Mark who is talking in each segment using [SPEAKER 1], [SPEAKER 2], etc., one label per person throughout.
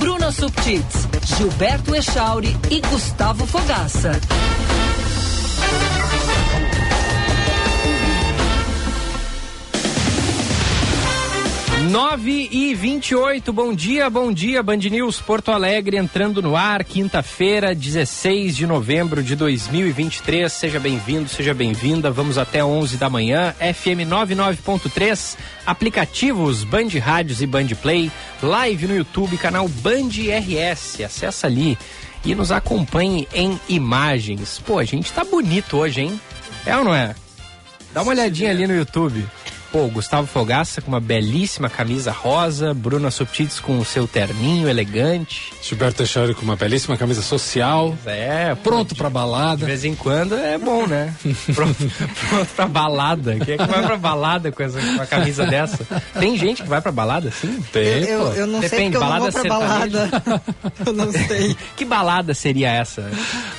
[SPEAKER 1] Bruna Subtits, Gilberto Echauri e Gustavo Fogaça.
[SPEAKER 2] 9 e 28, bom dia, bom dia, Band News Porto Alegre entrando no ar, quinta-feira, 16 de novembro de 2023. Seja bem-vindo, seja bem-vinda. Vamos até 11 da manhã, FM 99.3, aplicativos Band Rádios e Band Play, live no YouTube, canal Band RS. Acessa ali e nos acompanhe em imagens. Pô, a gente tá bonito hoje, hein? É ou não é? Dá uma olhadinha ali no YouTube. Pô, Gustavo Fogaça com uma belíssima camisa rosa, Bruna Subtits com o seu terninho elegante.
[SPEAKER 3] Gilberto Teixeira com uma belíssima camisa social.
[SPEAKER 2] É,
[SPEAKER 3] pronto para balada.
[SPEAKER 2] De vez em quando é bom, né? pronto, pronto pra balada. Quem é que vai pra balada com, essa, com uma camisa dessa? Tem gente que vai pra balada, sim?
[SPEAKER 3] Tem,
[SPEAKER 4] eu, eu, eu, não
[SPEAKER 2] Depende,
[SPEAKER 4] sei porque
[SPEAKER 2] balada
[SPEAKER 4] eu não vou pra balada. eu não sei.
[SPEAKER 2] que balada seria essa?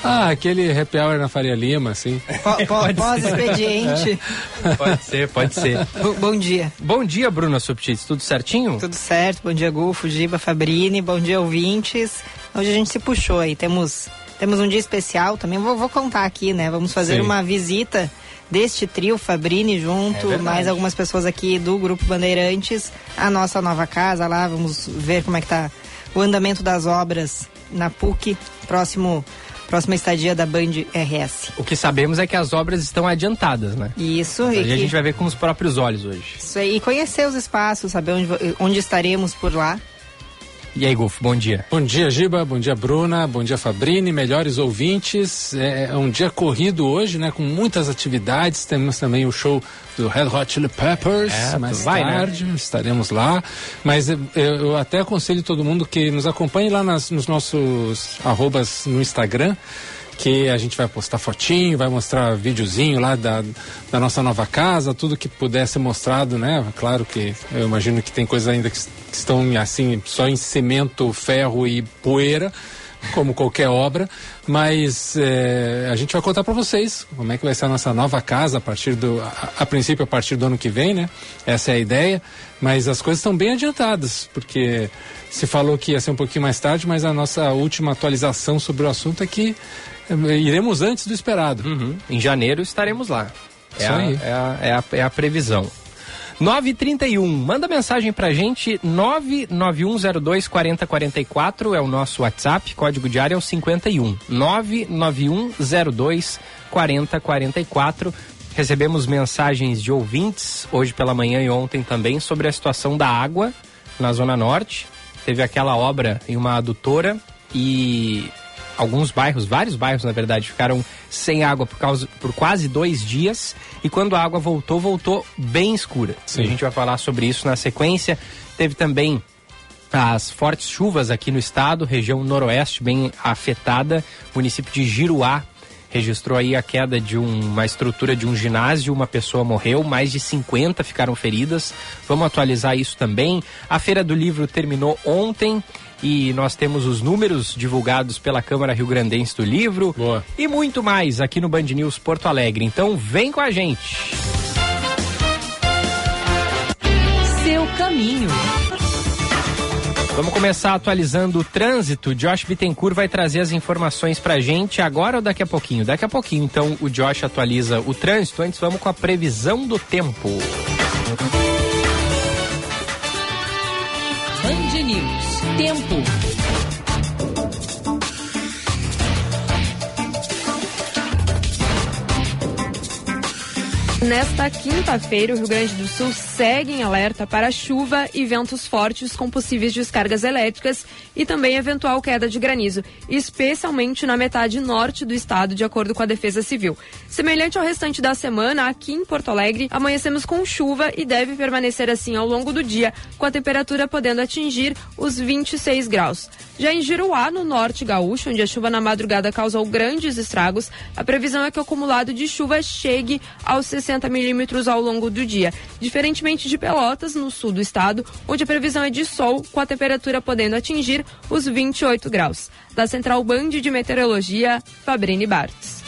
[SPEAKER 3] Ah, aquele happy hour na Faria Lima, assim.
[SPEAKER 4] Pós-expediente.
[SPEAKER 2] Pode ser, pode ser.
[SPEAKER 4] Bom dia.
[SPEAKER 2] Bom dia, Bruna Subtits. Tudo certinho?
[SPEAKER 4] Tudo certo. Bom dia, Gulfo, Giba, Fabrini. Bom dia, ouvintes. Hoje a gente se puxou aí. Temos, temos um dia especial também. Vou, vou contar aqui, né? Vamos fazer Sim. uma visita deste trio, Fabrini junto, é mais algumas pessoas aqui do Grupo Bandeirantes, a nossa nova casa lá. Vamos ver como é que tá o andamento das obras na PUC, próximo próxima estadia da Band RS.
[SPEAKER 2] O que sabemos é que as obras estão adiantadas, né?
[SPEAKER 4] Isso.
[SPEAKER 2] E,
[SPEAKER 4] que...
[SPEAKER 2] a gente vai ver com os próprios olhos hoje.
[SPEAKER 4] Isso aí, e conhecer os espaços, saber onde, onde estaremos por lá.
[SPEAKER 2] E aí, Golfo, bom dia.
[SPEAKER 3] Bom dia, Giba, bom dia, Bruna, bom dia, Fabrini, melhores ouvintes. É, é um dia corrido hoje, né, com muitas atividades. Temos também o show do Red Hot Chili Peppers, é, mais vai, né? tarde, né? estaremos lá. Mas eu, eu, até aconselho todo mundo que nos acompanhe lá nas, nos nossos arrobas no Instagram que a gente vai postar fotinho, vai mostrar videozinho lá da, da nossa nova casa, tudo que puder ser mostrado, né? Claro que eu imagino que tem coisas ainda que, que estão assim, só em cimento, ferro e poeira como qualquer obra, mas é, a gente vai contar para vocês como é que vai ser a nossa nova casa a partir do, a, a, princípio a partir do ano que vem, né? Essa é a ideia, mas as coisas estão bem adiantadas, porque se falou que ia ser um pouquinho mais tarde, mas a nossa última atualização sobre o assunto é que iremos antes do esperado.
[SPEAKER 2] Uhum. Em janeiro estaremos lá. É a. É a, é a, é a previsão. 931, manda mensagem pra gente, 99102 4044 é o nosso WhatsApp, código diário é o 51. 99102 4044. Recebemos mensagens de ouvintes hoje pela manhã e ontem também sobre a situação da água na Zona Norte. Teve aquela obra em uma adutora e alguns bairros, vários bairros na verdade, ficaram sem água por, causa, por quase dois dias. E quando a água voltou, voltou bem escura. Sim. A gente vai falar sobre isso na sequência. Teve também as fortes chuvas aqui no estado, região noroeste bem afetada, município de Giruá registrou aí a queda de um, uma estrutura de um ginásio, uma pessoa morreu, mais de 50 ficaram feridas. Vamos atualizar isso também. A Feira do Livro terminou ontem e nós temos os números divulgados pela Câmara Rio Grandense do Livro
[SPEAKER 3] Boa.
[SPEAKER 2] e muito mais aqui no Band News Porto Alegre. Então vem com a gente.
[SPEAKER 1] Seu caminho.
[SPEAKER 2] Vamos começar atualizando o trânsito. Josh Bittencourt vai trazer as informações pra gente agora ou daqui a pouquinho? Daqui a pouquinho, então, o Josh atualiza o trânsito. Antes, vamos com a previsão do tempo.
[SPEAKER 1] Band News. Tempo.
[SPEAKER 5] Nesta quinta-feira, o Rio Grande do Sul segue em alerta para chuva e ventos fortes com possíveis descargas elétricas e também eventual queda de granizo, especialmente na metade norte do estado, de acordo com a Defesa Civil. Semelhante ao restante da semana, aqui em Porto Alegre, amanhecemos com chuva e deve permanecer assim ao longo do dia, com a temperatura podendo atingir os 26 graus. Já em Giruá, no norte gaúcho, onde a chuva na madrugada causou grandes estragos, a previsão é que o acumulado de chuva chegue aos 60 60 milímetros ao longo do dia. Diferentemente de Pelotas, no sul do estado, onde a previsão é de sol, com a temperatura podendo atingir os 28 graus. Da Central Band de Meteorologia, Fabrini Bartz.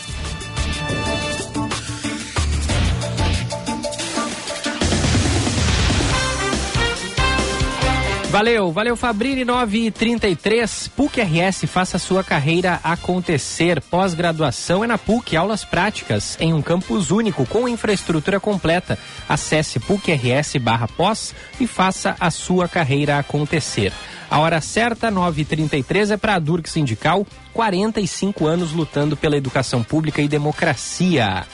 [SPEAKER 2] Valeu, valeu Fabrini 933. PUC RS, faça sua carreira acontecer. Pós-graduação é na PUC, aulas práticas em um campus único com infraestrutura completa. Acesse PUC-RS barra pós e faça a sua carreira acontecer. A hora certa, 9h33, é para a Durk Sindical, 45 anos lutando pela educação pública e democracia.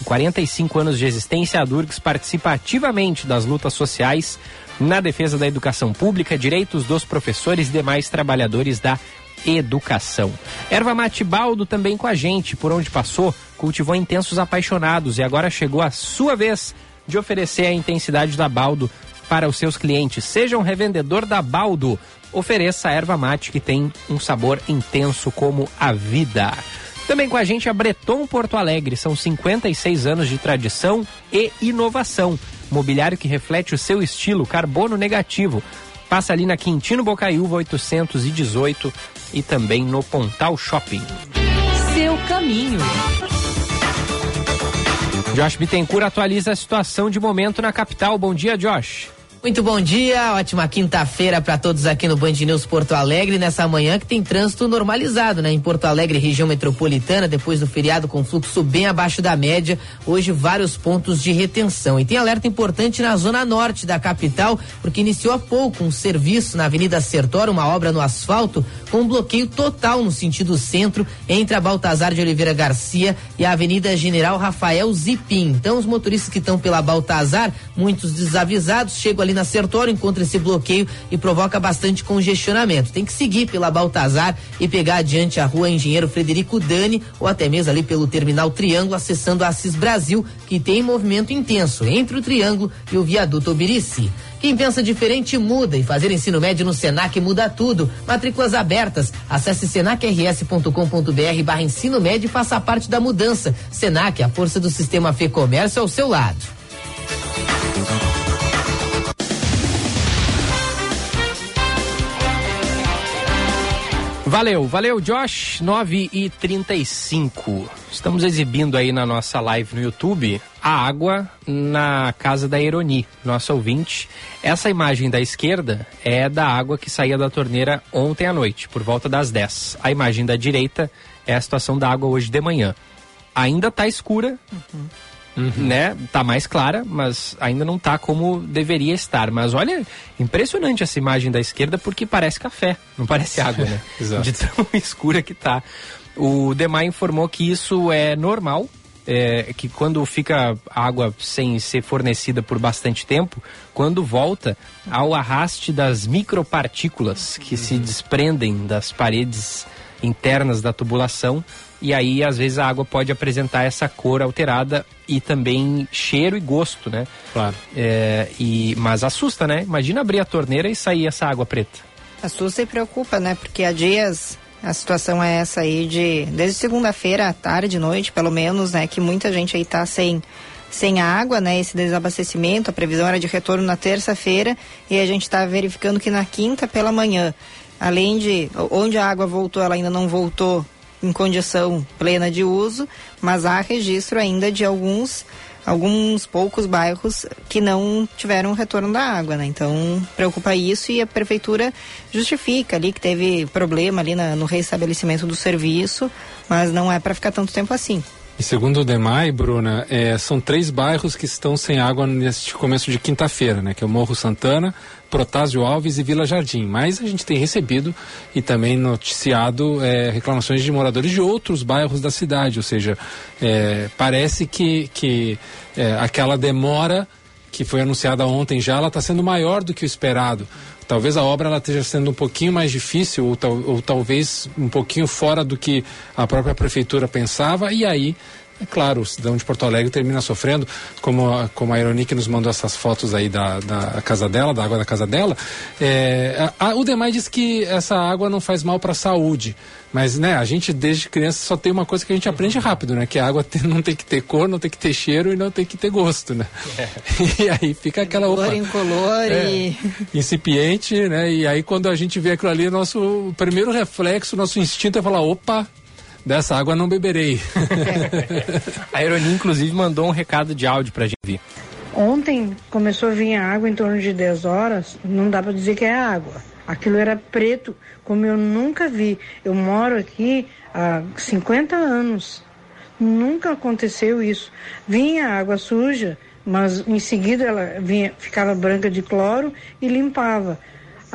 [SPEAKER 2] Em 45 anos de existência, a Durgs participa ativamente das lutas sociais na defesa da educação pública, direitos dos professores e demais trabalhadores da educação. Erva Mate Baldo também com a gente, por onde passou, cultivou intensos apaixonados e agora chegou a sua vez de oferecer a intensidade da Baldo para os seus clientes. Seja um revendedor da Baldo, ofereça a erva mate que tem um sabor intenso como a vida. Também com a gente a Breton Porto Alegre, são 56 anos de tradição e inovação. Mobiliário que reflete o seu estilo, carbono negativo. Passa ali na Quintino Bocaiúva 818 e também no Pontal Shopping.
[SPEAKER 1] Seu caminho.
[SPEAKER 2] Josh Bittencourt atualiza a situação de momento na capital. Bom dia, Josh.
[SPEAKER 6] Muito bom dia, ótima quinta-feira para todos aqui no Band News Porto Alegre, nessa manhã que tem trânsito normalizado, né? Em Porto Alegre, região metropolitana, depois do feriado com fluxo bem abaixo da média, hoje vários pontos de retenção. E tem alerta importante na zona norte da capital, porque iniciou há pouco um serviço na Avenida Sertório, uma obra no asfalto, com um bloqueio total no sentido centro, entre a Baltazar de Oliveira Garcia e a Avenida General Rafael Zipim. Então, os motoristas que estão pela Baltazar, muitos desavisados, chegam ali na Sertório, encontra esse bloqueio e provoca bastante congestionamento. Tem que seguir pela Baltazar e pegar adiante a rua Engenheiro Frederico Dani ou até mesmo ali pelo Terminal Triângulo, acessando a Assis Brasil, que tem movimento intenso entre o Triângulo e o Viaduto Obirici. Quem pensa diferente muda e fazer ensino médio no Senac muda tudo. Matrículas abertas. Acesse senacrs.com.br barra ensino médio e faça parte da mudança. Senac, a força do sistema Fê Comércio ao seu lado.
[SPEAKER 2] Valeu, valeu, Josh. 9 e 35 Estamos exibindo aí na nossa live no YouTube a água na casa da Eroni, nosso ouvinte. Essa imagem da esquerda é da água que saía da torneira ontem à noite, por volta das 10. A imagem da direita é a situação da água hoje de manhã. Ainda está escura, uhum uhum. né? Tá mais clara, mas ainda não tá como deveria estar. Mas olha, impressionante essa imagem da esquerda porque parece café, não parece água, né? De tão escura que tá. O Demar informou que isso é normal, é, que quando fica água sem ser fornecida por bastante tempo, quando volta ao arraste das micropartículas que se desprendem das paredes internas da tubulação e aí às vezes a água pode apresentar essa cor alterada e também cheiro e gosto, né?
[SPEAKER 3] Claro.
[SPEAKER 2] É, e, mas assusta, né? Imagina abrir a torneira e sair essa água preta.
[SPEAKER 4] Assusta e preocupa, né? Porque há dias a situação é essa aí de desde segunda-feira à tarde, noite, pelo menos, né? Que muita gente aí tá sem sem água, né? Esse desabastecimento, a previsão era de retorno na terça-feira e a gente está verificando que na quinta pela manhã, além de onde a água voltou, ela ainda não voltou em condição plena de uso, mas há registro ainda de alguns alguns poucos bairros que não tiveram retorno da água, né? Então preocupa isso e a prefeitura justifica ali que teve problema ali na, no restabelecimento do serviço, mas não é para ficar tanto tempo assim.
[SPEAKER 3] E segundo o DEMAI, Bruna, é, são três bairros que estão sem água neste começo de quinta-feira, né? Que é o Morro Santana, Protásio Alves e Vila Jardim. Mas a gente tem recebido e também noticiado é, reclamações de moradores de outros bairros da cidade. Ou seja, é, parece que, que é, aquela demora que foi anunciada ontem já, ela está sendo maior do que o esperado. Talvez a obra ela esteja sendo um pouquinho mais difícil ou, tal, ou talvez um pouquinho fora do que a própria prefeitura pensava e aí é claro, o cidadão de Porto Alegre termina sofrendo, como a, como a Ironique nos mandou essas fotos aí da, da casa dela, da água da casa dela. É, a, a, o Demai diz que essa água não faz mal para a saúde. Mas, né, a gente desde criança só tem uma coisa que a gente aprende rápido, né? Que a água tem, não tem que ter cor, não tem que ter cheiro e não tem que ter gosto, né? É. E aí fica aquela
[SPEAKER 4] opa, incolor é, e...
[SPEAKER 3] incipiente, né? E aí quando a gente vê aquilo ali, nosso primeiro reflexo, nosso instinto é falar, opa, Dessa água não beberei.
[SPEAKER 2] a Ironia, inclusive, mandou um recado de áudio pra gente ver.
[SPEAKER 7] Ontem começou a vir a água em torno de 10 horas, não dá para dizer que é água. Aquilo era preto, como eu nunca vi. Eu moro aqui há 50 anos. Nunca aconteceu isso. Vinha água suja, mas em seguida ela vinha, ficava branca de cloro e limpava.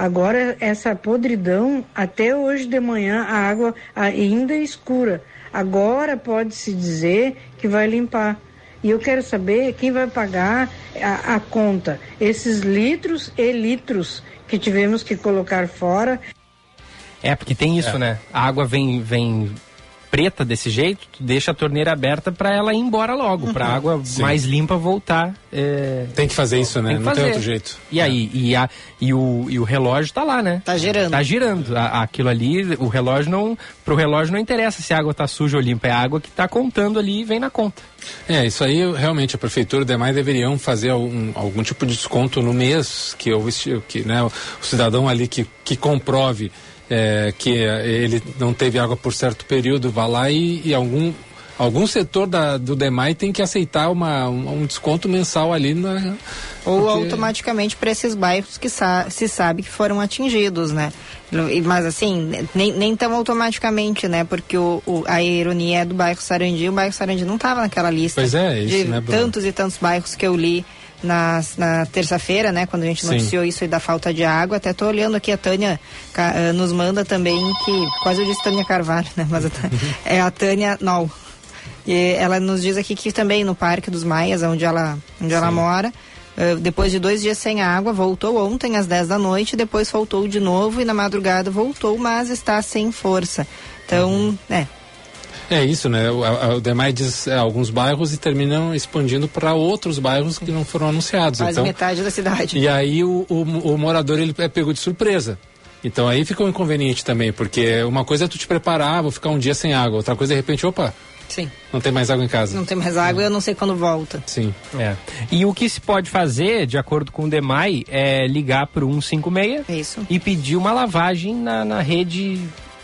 [SPEAKER 7] Agora essa podridão, até hoje de manhã a água ainda é escura. Agora pode-se dizer que vai limpar. E eu quero saber quem vai pagar a, a conta. Esses litros e litros que tivemos que colocar fora.
[SPEAKER 2] É, porque tem isso, é. né? A água vem, vem preta desse jeito, tu deixa a torneira aberta para ela ir embora logo, uhum. para a água Sim. mais limpa voltar. É...
[SPEAKER 3] Tem que fazer isso, né? Tem Não tem outro jeito.
[SPEAKER 2] E aí, é. e, a, e, o, e o relógio tá lá, né?
[SPEAKER 4] Tá girando.
[SPEAKER 2] Tá girando. A, aquilo ali, o relógio não. Pro relógio não interessa se a água tá suja ou limpa, é a água que tá contando ali e vem na conta.
[SPEAKER 3] É, isso aí realmente a prefeitura e demais deveriam fazer algum, algum tipo de desconto no mês que, eu, que né, o cidadão ali que, que comprove é, que ele não teve água por certo período, vá lá e, e algum algum setor da, do DEMAI tem que aceitar uma, um, um desconto mensal ali na,
[SPEAKER 4] ou porque... automaticamente para esses bairros que sa se sabe que foram atingidos, né? Mas assim, nem, nem tão automaticamente, né? Porque o, o, a ironia é do bairro Sarandi, o bairro Sarandi não estava naquela lista
[SPEAKER 3] pois é, isso,
[SPEAKER 4] de
[SPEAKER 3] né,
[SPEAKER 4] tantos e tantos bairros que eu li na, na terça-feira, né, quando a gente noticiou Sim. isso aí da falta de água. Até tô olhando aqui, a Tânia uh, nos manda também que, quase eu disse Tânia Carvalho, né, mas a, é a Tânia Nol. E ela nos diz aqui que também no Parque dos Maias, onde ela, onde ela mora, uh, depois de dois dias sem água, voltou ontem às 10 da noite, depois voltou de novo e na madrugada voltou, mas está sem força. Então, uhum. é,
[SPEAKER 3] é isso, né? O, DEMAI diz é, alguns bairros e terminam expandindo para outros bairros que não foram anunciados.
[SPEAKER 4] Quase
[SPEAKER 3] então,
[SPEAKER 4] metade da cidade.
[SPEAKER 3] E aí o, o, o morador ele é pego de surpresa. Então aí fica um inconveniente também, porque uma coisa é tu te preparar, vou ficar um dia sem água, outra coisa de repente, opa,
[SPEAKER 4] Sim.
[SPEAKER 3] Não tem mais água em casa.
[SPEAKER 4] Não tem mais água, eu não sei quando volta.
[SPEAKER 3] Sim.
[SPEAKER 2] É. E o que se pode fazer, de acordo com o DEMAI, é ligar para o 156
[SPEAKER 4] Isso.
[SPEAKER 2] e pedir uma lavagem na, na rede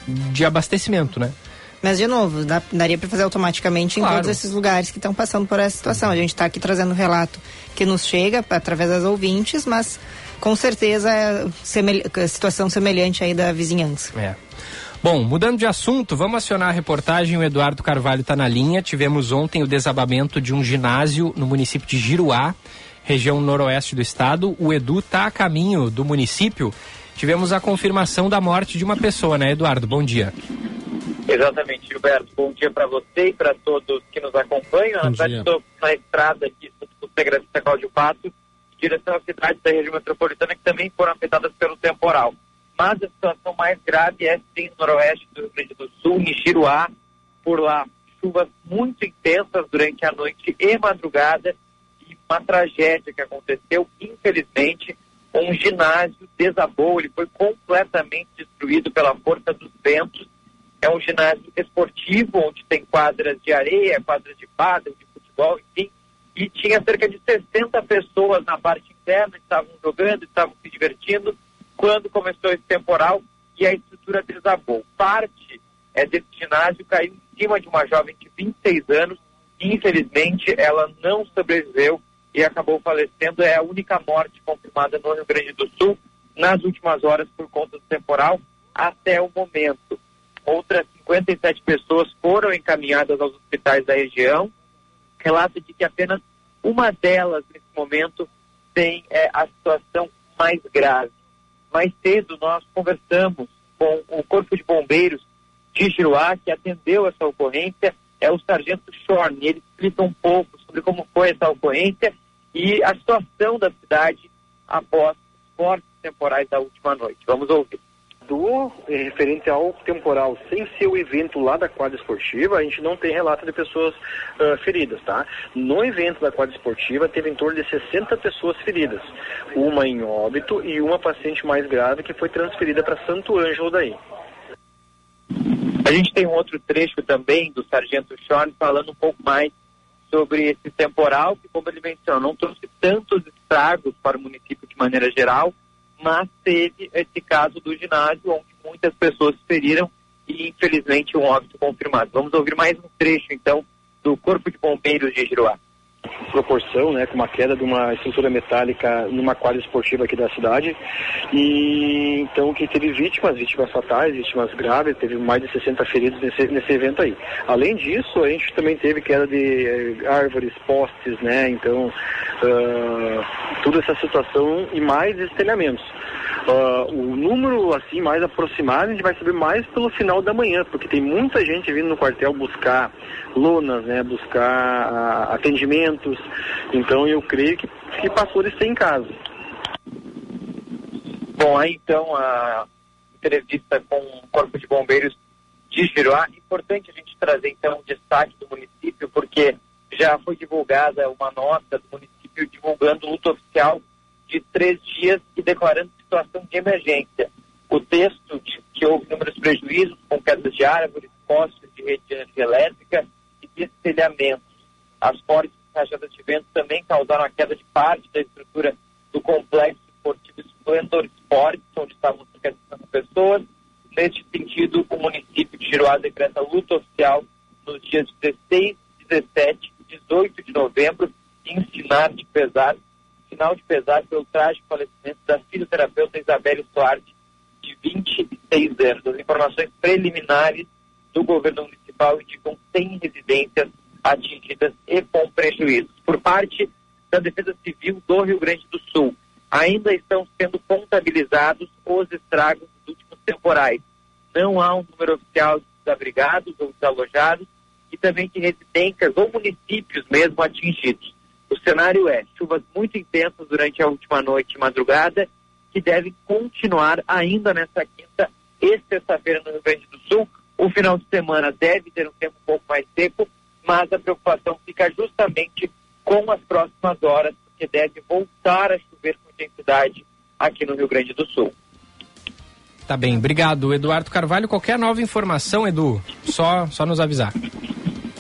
[SPEAKER 2] de abastecimento, né?
[SPEAKER 4] Mas, de novo, dá, daria para fazer automaticamente claro. em todos esses lugares que estão passando por essa situação. A gente está aqui trazendo um relato que nos chega através das ouvintes, mas com certeza é semel situação semelhante aí da vizinhança.
[SPEAKER 2] É. Bom, mudando de assunto, vamos acionar a reportagem. O Eduardo Carvalho está na linha. Tivemos ontem o desabamento de um ginásio no município de Giruá, região noroeste do estado. O Edu está a caminho do município. Tivemos a confirmação da morte de uma pessoa, né, Eduardo? Bom dia.
[SPEAKER 8] Exatamente, Gilberto. Bom dia para você e para todos que nos acompanham. Bom Na estou na estrada aqui do Segrafista Cláudio em direção às cidades da região metropolitana que também foram afetadas pelo temporal. Mas a situação mais grave é sim no noroeste do Rio Grande do Sul, em Chiruá. Por lá, chuvas muito intensas durante a noite e madrugada e uma tragédia que aconteceu, infelizmente, um ginásio desabou, ele foi completamente destruído pela força dos ventos é um ginásio esportivo, onde tem quadras de areia, quadras de pádel, de futebol, enfim. E tinha cerca de 60 pessoas na parte interna, estavam jogando, estavam se divertindo, quando começou esse temporal e a estrutura desabou. Parte é, desse ginásio caiu em cima de uma jovem de 26 anos e, infelizmente, ela não sobreviveu e acabou falecendo. É a única morte confirmada no Rio Grande do Sul nas últimas horas por conta do temporal até o momento. Outras 57 pessoas foram encaminhadas aos hospitais da região. Relato de que apenas uma delas, nesse momento, tem é, a situação mais grave. Mais cedo, nós conversamos com o Corpo de Bombeiros de Giruá, que atendeu essa ocorrência, é o Sargento Shorn. Ele explica um pouco sobre como foi essa ocorrência e a situação da cidade após os fortes temporais da última noite. Vamos ouvir
[SPEAKER 9] do eh, referente ao temporal, sem ser o evento lá da quadra esportiva, a gente não tem relato de pessoas uh, feridas, tá? No evento da quadra esportiva, teve em torno de 60 pessoas feridas, uma em óbito e uma paciente mais grave que foi transferida para Santo Ângelo daí.
[SPEAKER 8] A gente tem um outro trecho também do Sargento Sean falando um pouco mais sobre esse temporal, que como ele mencionou, não trouxe tantos estragos para o município de maneira geral, mas teve esse caso do ginásio, onde muitas pessoas feriram e, infelizmente, um óbito confirmado. Vamos ouvir mais um trecho, então, do Corpo de Bombeiros de Giroá.
[SPEAKER 9] Proporção, né, com uma queda de uma estrutura metálica numa quadra esportiva aqui da cidade. E então que teve vítimas, vítimas fatais, vítimas graves, teve mais de 60 feridos nesse, nesse evento aí. Além disso, a gente também teve queda de eh, árvores, postes, né? Então, uh, toda essa situação e mais estelhamentos. Uh, o número assim mais aproximado a gente vai saber mais pelo final da manhã, porque tem muita gente vindo no quartel buscar lonas, né, buscar atendimentos. Então eu creio que, que pastores têm em casa.
[SPEAKER 8] Bom, aí então a entrevista com o Corpo de Bombeiros de Giroá. Importante a gente trazer então o destaque do município, porque já foi divulgada uma nota do município divulgando luto oficial de três dias e declarando situação de emergência. O texto diz que houve inúmeros prejuízos com quedas de árvores, postes de rede de energia elétrica e destelhamentos. As fortes rajadas de vento também causaram a queda de parte da estrutura do complexo esportivo Splendor Sports, onde estavam cerca de pessoas. Neste sentido, o município de Giroá decreta luta oficial nos dias 16, 17 e 18 de novembro, em sinal de pesar sinal de pesar pelo trágico falecimento da fisioterapeuta Isabelle Soares, de 26 anos. As informações preliminares do governo municipal indicam 100 residências atingidas e com prejuízos. Por parte da Defesa Civil do Rio Grande do Sul, ainda estão sendo contabilizados os estragos dos últimos temporais. Não há um número oficial de desabrigados ou desalojados e também de residências ou municípios mesmo atingidos. O cenário é chuvas muito intensas durante a última noite e madrugada, que devem continuar ainda nessa quinta e sexta-feira no Rio Grande do Sul. O final de semana deve ter um tempo um pouco mais seco, mas a preocupação fica justamente com as próximas horas, porque deve voltar a chover com intensidade aqui no Rio Grande do Sul.
[SPEAKER 2] Tá bem, obrigado, Eduardo Carvalho. Qualquer nova informação, Edu, só, só nos avisar.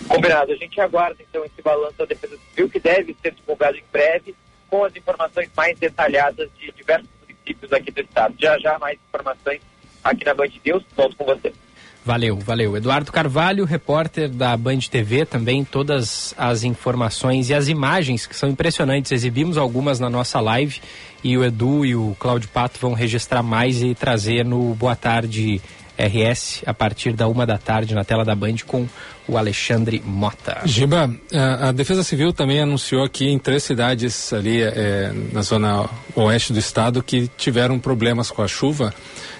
[SPEAKER 8] Combinado. A gente aguarda então esse balanço da Defesa Civil, que deve ser divulgado em breve, com as informações mais detalhadas de diversos municípios aqui do estado. Já já mais informações aqui na Band News. Volto com você.
[SPEAKER 2] Valeu, valeu. Eduardo Carvalho, repórter da Band TV, também todas as informações e as imagens que são impressionantes. Exibimos algumas na nossa live e o Edu e o Cláudio Pato vão registrar mais e trazer no Boa Tarde RS a partir da uma da tarde na tela da Band com o Alexandre Mota.
[SPEAKER 3] Giba, a, a Defesa Civil também anunciou aqui em três cidades ali é, na zona oeste do estado que tiveram problemas com a chuva.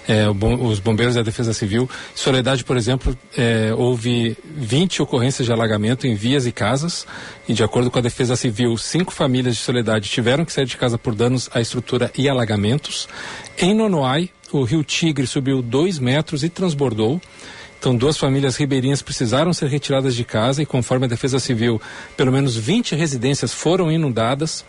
[SPEAKER 3] É, os bombeiros da Defesa Civil. Soledade, por exemplo, é, houve 20 ocorrências de alagamento em vias e casas. E, de acordo com a Defesa Civil, cinco famílias de Soledade tiveram que sair de casa por danos à estrutura e alagamentos. Em Nonoai, o rio Tigre subiu dois metros e transbordou. Então, duas famílias ribeirinhas precisaram ser retiradas de casa e, conforme a Defesa Civil, pelo menos 20 residências foram inundadas.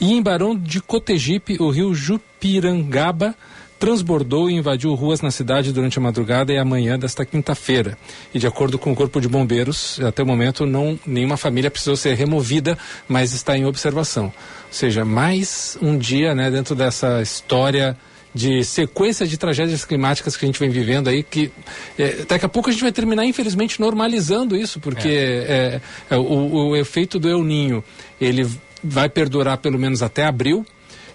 [SPEAKER 3] E em Barão de Cotegipe, o rio Jupirangaba transbordou e invadiu ruas na cidade durante a madrugada e a manhã desta quinta-feira. E de acordo com o Corpo de Bombeiros, até o momento não nenhuma família precisou ser removida, mas está em observação. Ou seja, mais um dia, né, dentro dessa história de sequência de tragédias climáticas que a gente vem vivendo aí, que é, daqui a pouco a gente vai terminar, infelizmente, normalizando isso, porque é. É, é o, o, efeito do El Ninho, ele vai perdurar pelo menos até abril,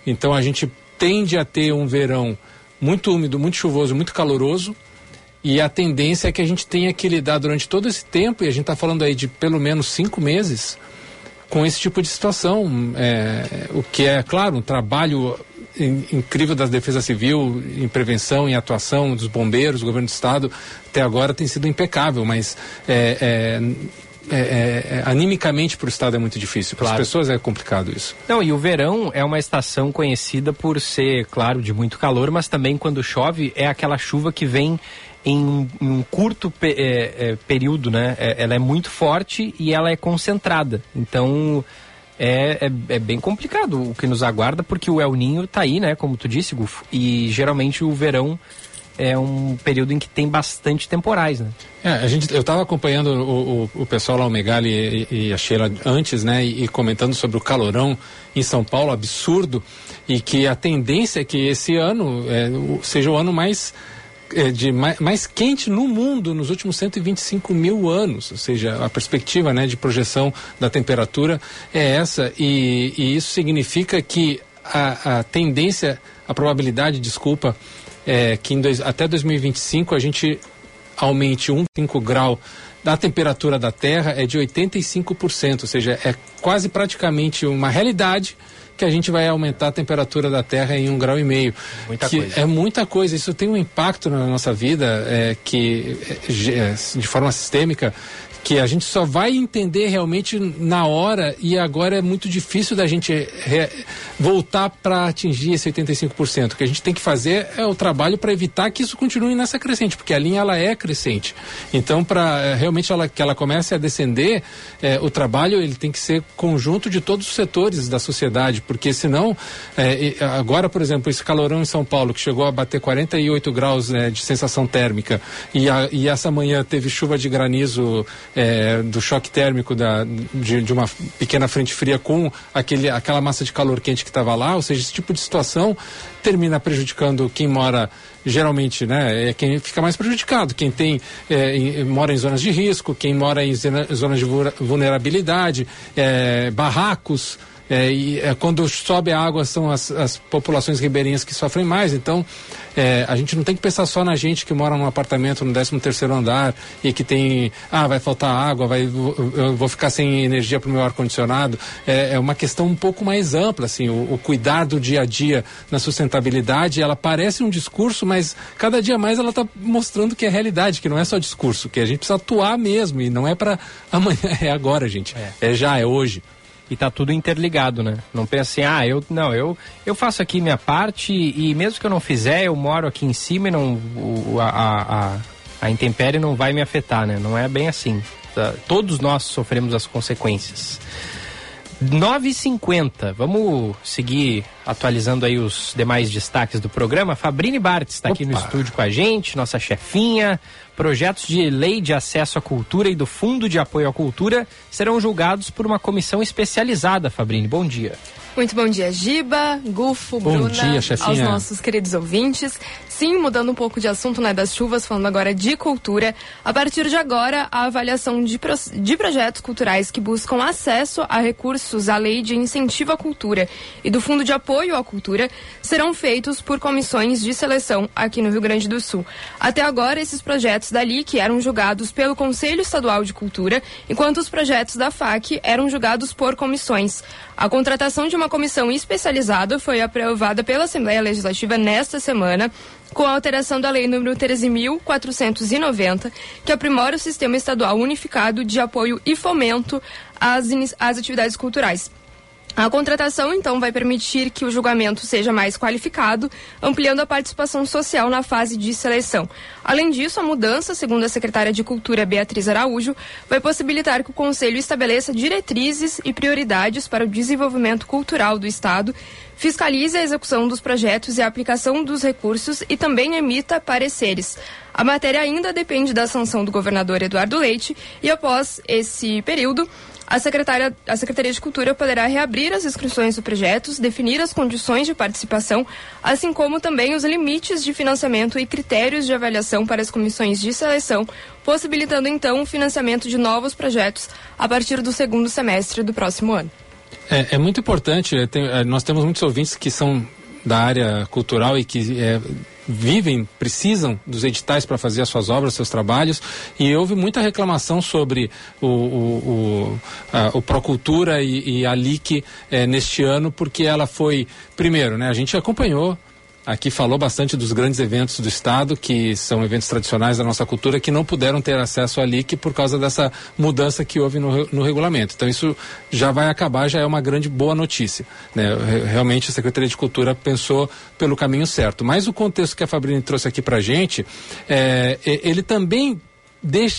[SPEAKER 3] então a gente tende a ter um verão muito úmido, muito chuvoso, muito caloroso, e a tendência é que a gente tenha que lidar durante todo esse tempo, e a gente está falando aí de pelo menos cinco meses, com esse tipo de situação. É, o que é, claro, um trabalho incrível da Defesa Civil em prevenção, em atuação dos bombeiros, do governo do estado, até agora tem sido impecável, mas é, é, é, é animicamente para o estado é muito difícil. Para claro. as pessoas é complicado isso.
[SPEAKER 2] Não, e o verão é uma estação conhecida por ser, claro, de muito calor, mas também quando chove é aquela chuva que vem em, um curto pe é, é, período, né? É, ela é muito forte e ela é concentrada. Então é, é, é, bem complicado o que nos aguarda, porque o El Ninho está aí, né? Como tu disse, Gufo. E geralmente o verão é um período em que tem bastante temporais, né?
[SPEAKER 3] É, a gente, eu estava acompanhando o, o, o, pessoal lá, o Megali e, e, a Sheila antes, né? E, e, comentando sobre o calorão em São Paulo, absurdo, e que a tendência é que esse ano é, seja o ano mais é, de mais, mais, quente no mundo nos últimos 125 mil anos, ou seja, a perspectiva né, de projeção da temperatura é essa, e, e isso significa que a, a, tendência, a probabilidade, desculpa, é que dois, até 2025 a gente aumente 1,5 grau da temperatura da Terra é de 85%, ou seja, é quase praticamente uma realidade que a gente vai aumentar a temperatura da Terra em um grau e meio.
[SPEAKER 2] Muita coisa.
[SPEAKER 3] É muita coisa. Isso tem um impacto na nossa vida é, que, é, é de forma sistêmica, que a gente só vai entender realmente na hora e agora é muito difícil da gente voltar para atingir esse 85%. O que a gente tem que fazer é o trabalho para evitar que isso continue nessa crescente, porque a linha ela é crescente. Então, para é, realmente ela, que ela comece a descender, é, o trabalho ele tem que ser conjunto de todos os setores da sociedade, porque senão, é, agora, por exemplo, esse calorão em São Paulo, que chegou a bater 48 graus né, de sensação térmica, e, a, e essa manhã teve chuva de granizo é, do choque térmico da, de, de, uma pequena frente fria com aquele, aquela massa de calor quente que estava lá, ou seja, esse tipo de situação termina prejudicando quem mora geralmente, né, é quem fica mais prejudicado, quem tem é, em, mora em zonas de risco, quem mora em zonas de vulnerabilidade, é, barracos, é, e é, quando sobe a água são as, as, populações ribeirinhas que sofrem mais. Então, é, a gente não tem que pensar só na gente que mora num apartamento no 13 terceiro andar e que tem, ah, vai faltar água, vai, eu vou ficar sem energia para o meu ar condicionado. É, é, uma questão um pouco mais ampla, assim, o, o cuidar do dia a dia na sustentabilidade. Ela parece um discurso, mas cada dia mais ela está mostrando que é realidade, que não é só discurso, que a gente precisa atuar mesmo e não é para amanhã, é agora, gente. É, é já, é hoje
[SPEAKER 2] e tá tudo interligado, né? Não pense assim, ah, eu não, eu eu faço aqui minha parte e mesmo que eu não fizer, eu moro aqui em cima e não o, a, a, a intempérie não vai me afetar, né? Não é bem assim. Tá? Todos nós sofremos as consequências. 9h50, vamos seguir atualizando aí os demais destaques do programa. Fabrini Bart está aqui no estúdio com a gente, nossa chefinha. Projetos de lei de acesso à cultura e do Fundo de Apoio à Cultura serão julgados por uma comissão especializada, Fabrini. Bom dia.
[SPEAKER 5] Muito bom dia, Giba, Gufo,
[SPEAKER 3] bom
[SPEAKER 5] Bruna,
[SPEAKER 3] dia, chefinha.
[SPEAKER 5] aos nossos queridos ouvintes. Sim, mudando um pouco de assunto, né, das chuvas, falando agora de cultura. A partir de agora, a avaliação de, pro, de projetos culturais que buscam acesso a recursos à lei de incentivo à cultura e do Fundo de Apoio à Cultura serão feitos por comissões de seleção aqui no Rio Grande do Sul. Até agora, esses projetos da LIC eram julgados pelo Conselho Estadual de Cultura, enquanto os projetos da FAC eram julgados por comissões. A contratação de uma comissão especializada foi aprovada pela Assembleia Legislativa nesta semana com a alteração da Lei nº 13.490, que aprimora o Sistema Estadual Unificado de Apoio e Fomento às, às Atividades Culturais. A contratação, então, vai permitir que o julgamento seja mais qualificado, ampliando a participação social na fase de seleção. Além disso, a mudança, segundo a secretária de Cultura Beatriz Araújo, vai possibilitar que o Conselho estabeleça diretrizes e prioridades para o desenvolvimento cultural do Estado, fiscalize a execução dos projetos e a aplicação dos recursos e também emita pareceres. A matéria ainda depende da sanção do governador Eduardo Leite e, após esse período, a, secretária, a Secretaria de Cultura poderá reabrir as inscrições do projetos, definir as condições de participação, assim como também os limites de financiamento e critérios de avaliação para as comissões de seleção, possibilitando então o financiamento de novos projetos a partir do segundo semestre do próximo ano.
[SPEAKER 3] É, é muito importante, é, tem, é, nós temos muitos ouvintes que são da área cultural e que é, vivem, precisam dos editais para fazer as suas obras, seus trabalhos, e houve muita reclamação sobre o, o, o, a, o Procultura e, e a LIC é, neste ano, porque ela foi, primeiro, né, a gente acompanhou aqui falou bastante dos grandes eventos do Estado, que são eventos tradicionais da nossa cultura, que não puderam ter acesso à LIC por causa dessa mudança que houve no, no regulamento. Então, isso já vai acabar, já é uma grande boa notícia. Né? Realmente, a Secretaria de Cultura pensou pelo caminho certo. Mas o contexto que a Fabrini trouxe aqui para a gente, é, ele também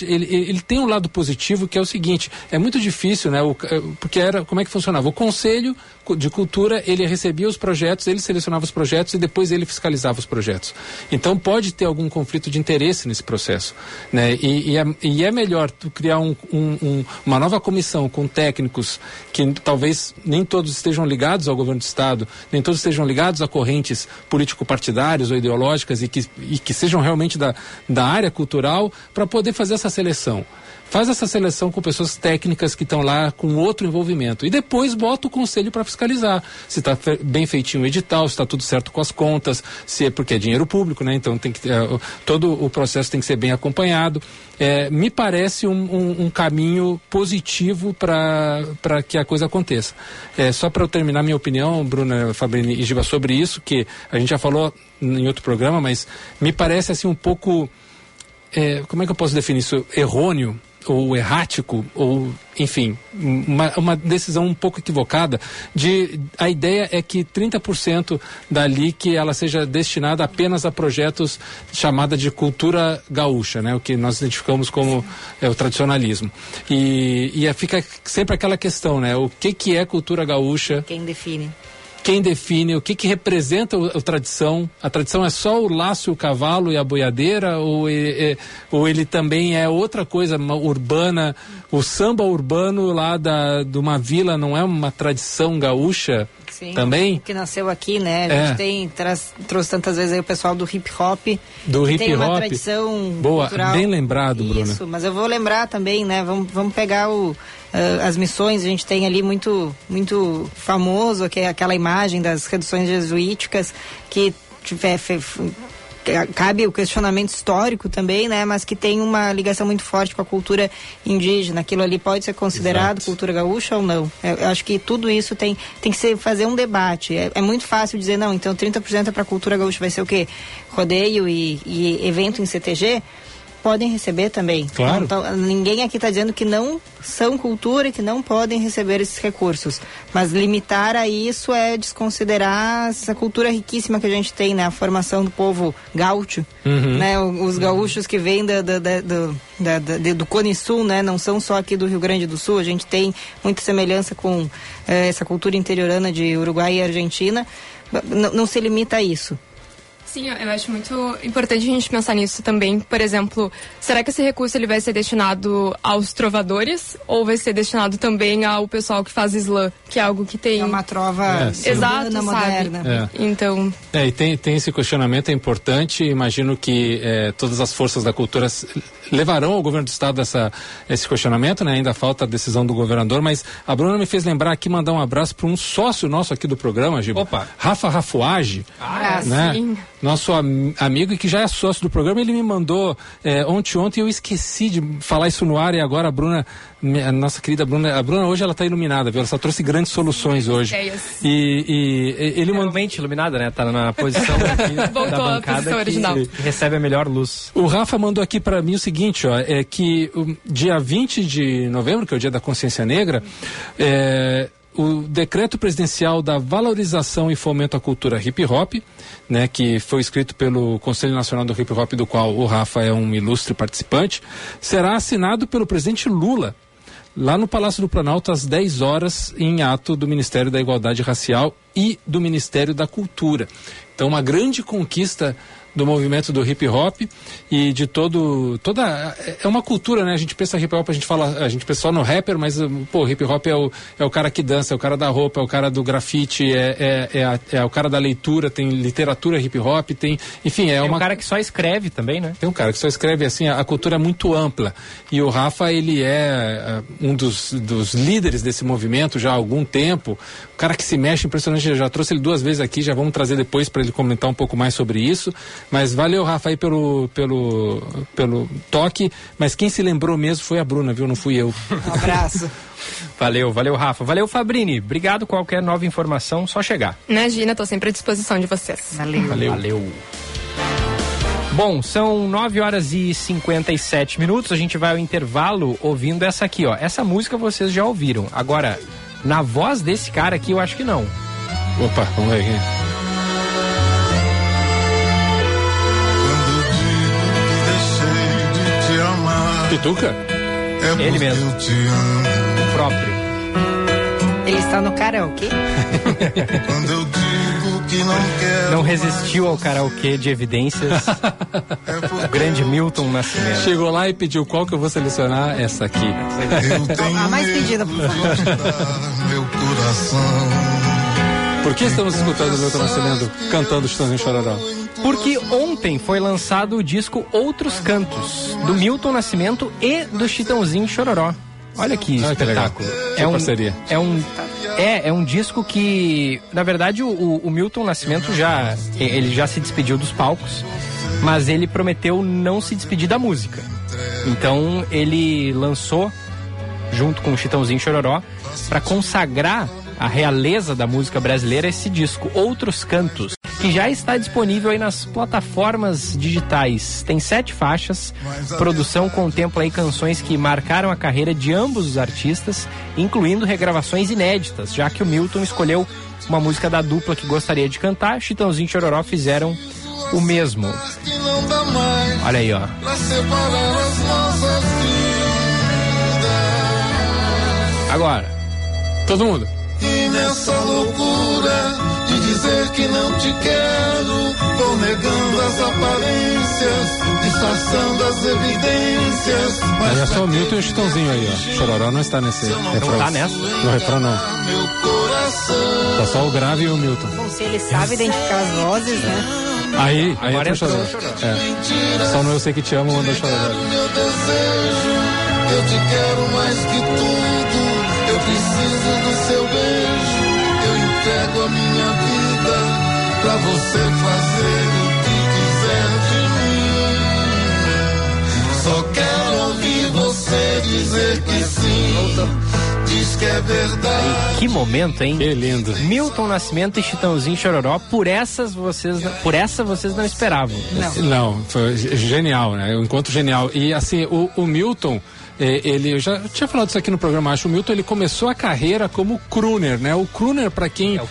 [SPEAKER 3] ele, ele tem um lado positivo que é o seguinte: é muito difícil, né? O, é, porque era como é que funcionava? O conselho de cultura ele recebia os projetos, ele selecionava os projetos e depois ele fiscalizava os projetos. Então pode ter algum conflito de interesse nesse processo, né? E, e, é, e é, melhor tu criar um, um, um, uma nova comissão com técnicos que talvez nem todos estejam ligados ao governo do estado, nem todos estejam ligados a correntes político-partidárias ou ideológicas e que, e que sejam realmente da, da área cultural para poder fazer essa seleção. Faz essa seleção com pessoas técnicas que estão lá com outro envolvimento. E depois bota o conselho para fiscalizar. Se está bem feitinho o edital, se está tudo certo com as contas, se é porque é dinheiro público, né? Então tem que é, todo o processo tem que ser bem acompanhado. É, me parece um, um, um caminho positivo para que a coisa aconteça. É, só para eu terminar minha opinião, Bruna, Fabrini e Giva, sobre isso, que a gente já falou em outro programa, mas me parece assim um pouco. É, como é que eu posso definir isso? Errôneo ou errático, ou enfim, uma, uma, decisão um pouco equivocada de a ideia é que 30% da LIC ela seja destinada apenas a projetos chamada de cultura gaúcha, né, o que nós identificamos como é, o tradicionalismo. E, e fica sempre aquela questão, né, o que que é cultura gaúcha?
[SPEAKER 4] Quem define?
[SPEAKER 3] Quem define o que, que representa a tradição. A tradição é só o laço, o cavalo e a boiadeira, ou, é, ou ele também é outra coisa urbana. O samba urbano lá da, de uma vila não é uma tradição gaúcha Sim, também?
[SPEAKER 4] Que nasceu aqui, né? A é. gente tem, traz, trouxe tantas vezes aí o pessoal do hip hop.
[SPEAKER 3] Do hip
[SPEAKER 4] tem
[SPEAKER 3] hop.
[SPEAKER 4] uma tradição
[SPEAKER 3] Boa,
[SPEAKER 4] cultural.
[SPEAKER 3] bem lembrado, Bruno.
[SPEAKER 4] Isso, mas eu vou lembrar também, né? Vamos, vamos pegar o uh, as missões, a gente tem ali muito, muito famoso, que é aquela imagem das reduções jesuíticas que tiver, cabe o questionamento histórico também, né? Mas que tem uma ligação muito forte com a cultura indígena. Aquilo ali pode ser considerado Exato. cultura gaúcha ou não? Eu, acho que tudo isso tem, tem que ser, fazer um debate. É, é muito fácil dizer, não, então 30% é para a cultura gaúcha, vai ser o quê? Rodeio e, e evento em CTG? Podem receber também.
[SPEAKER 3] Claro.
[SPEAKER 4] Então, ninguém aqui está dizendo que não são cultura e que não podem receber esses recursos. Mas limitar a isso é desconsiderar essa cultura riquíssima que a gente tem, né? A formação do povo gaúcho, uhum. né? Os gaúchos que vêm da, da, da, do, da, da, do Cone Sul, né? Não são só aqui do Rio Grande do Sul. A gente tem muita semelhança com eh, essa cultura interiorana de Uruguai e Argentina. N não se limita a isso.
[SPEAKER 5] Sim, eu acho muito importante a gente pensar nisso também. Por exemplo, será que esse recurso ele vai ser destinado aos trovadores ou vai ser destinado também ao pessoal que faz slam, que é algo que tem
[SPEAKER 4] é uma trova
[SPEAKER 5] é, exato, moderna.
[SPEAKER 3] É. Então, é, e tem tem esse questionamento é importante. Imagino que é, todas as forças da cultura levarão ao governo do estado essa esse questionamento, né? Ainda falta a decisão do governador, mas a Bruna me fez lembrar aqui mandar um abraço para um sócio nosso aqui do programa, Giba.
[SPEAKER 2] Opa.
[SPEAKER 3] Rafa Rafuage.
[SPEAKER 5] Ah, né? sim
[SPEAKER 3] nosso am amigo e que já é sócio do programa, ele me mandou é, ontem, ontem eu esqueci de falar isso no ar e agora a Bruna, a nossa querida Bruna, a Bruna hoje ela está iluminada, viu? Ela só trouxe grandes soluções hoje.
[SPEAKER 2] E, e, ele mandou... Realmente iluminada, né? Tá na posição aqui da bancada original. Que recebe a melhor luz.
[SPEAKER 3] O Rafa mandou aqui para mim o seguinte, ó, é que o dia 20 de novembro, que é o dia da consciência negra, é, o decreto presidencial da valorização e fomento à cultura hip hop, né, que foi escrito pelo Conselho Nacional do Hip Hop, do qual o Rafa é um ilustre participante, será assinado pelo presidente Lula lá no Palácio do Planalto às 10 horas em ato do Ministério da Igualdade Racial e do Ministério da Cultura. Então, uma grande conquista do movimento do hip hop e de todo toda é uma cultura né? A gente pensa hip hop a gente fala a gente pensa só no rapper mas pô hip hop é o, é o cara que dança é o cara da roupa é o cara do grafite é, é, é, a, é o cara da leitura tem literatura hip hop tem enfim é
[SPEAKER 2] tem
[SPEAKER 3] uma
[SPEAKER 2] um cara que só escreve também né?
[SPEAKER 3] Tem um cara que só escreve assim a, a cultura é muito ampla. E o Rafa ele é uh, um dos, dos líderes desse movimento já há algum tempo. O cara que se mexe impressionante já trouxe ele duas vezes aqui já vamos trazer depois para ele comentar um pouco mais sobre isso mas valeu, Rafa, aí pelo, pelo, pelo toque. Mas quem se lembrou mesmo foi a Bruna, viu? Não fui eu.
[SPEAKER 4] Um abraço.
[SPEAKER 2] Valeu, valeu, Rafa. Valeu, Fabrini. Obrigado. Qualquer nova informação, só chegar.
[SPEAKER 5] Imagina, tô sempre à disposição de vocês.
[SPEAKER 4] Valeu.
[SPEAKER 2] Valeu. valeu. Bom, são 9 horas e 57 minutos. A gente vai ao intervalo ouvindo essa aqui, ó. Essa música vocês já ouviram. Agora, na voz desse cara aqui, eu acho que não.
[SPEAKER 3] Opa, vamos ver aqui. Pituca?
[SPEAKER 2] É Ele mesmo. O próprio.
[SPEAKER 4] Ele está no karaokê? Quando eu digo que não quero.
[SPEAKER 2] Não resistiu ao karaokê de evidências. o grande Milton Nascimento.
[SPEAKER 3] Chegou lá e pediu qual que eu vou selecionar? Essa aqui.
[SPEAKER 4] A mais pedida, por favor. Meu coração.
[SPEAKER 3] Por que estamos escutando o Milton Nascimento cantando Chitãozinho Chororó?
[SPEAKER 2] Porque ontem foi lançado o disco Outros Cantos, do Milton Nascimento e do Chitãozinho Chororó. Olha que ah, espetáculo.
[SPEAKER 3] Que é um, parceria.
[SPEAKER 2] É um, é, é um disco que, na verdade, o, o Milton Nascimento já, ele já se despediu dos palcos, mas ele prometeu não se despedir da música. Então ele lançou, junto com o Chitãozinho Chororó, para consagrar a realeza da música brasileira esse disco, Outros Cantos, que já está disponível aí nas plataformas digitais. Tem sete faixas. Produção contempla aí canções que marcaram a carreira de ambos os artistas, incluindo regravações inéditas, já que o Milton escolheu uma música da dupla que gostaria de cantar, Chitãozinho e Chororó fizeram o mesmo. Olha aí, ó. Agora, todo mundo.
[SPEAKER 10] E nessa loucura dizer que não te quero, tô negando as aparências, disfarçando as evidências.
[SPEAKER 3] Mas é só o Milton e o Chitãozinho aí, ó. Chororó não está nesse refrão.
[SPEAKER 2] Não tá nessa?
[SPEAKER 3] No refrão não. Tá só o grave e o Milton.
[SPEAKER 4] Bom, se ele sabe identificar as vozes, né?
[SPEAKER 3] Aí, aí Agora entra o Chororó. É. Só no Eu Sei Que Te Amo mandou Chororó. Meu desejo,
[SPEAKER 10] eu te quero mais que tudo. Eu preciso do seu beijo, eu entrego a minha pra você fazer o que quiser de mim. Só quero ouvir você dizer que sim. Diz que é verdade.
[SPEAKER 2] Que momento, hein?
[SPEAKER 3] Que lindo.
[SPEAKER 2] Milton Nascimento e Chitãozinho Chororó, por essas vocês, por essa vocês não esperavam.
[SPEAKER 3] Não, não foi genial, né? Um encontro genial. E assim, o, o Milton ele, eu já tinha falado isso aqui no programa, acho, o Milton, ele começou a carreira como crooner, né? O crooner, para quem é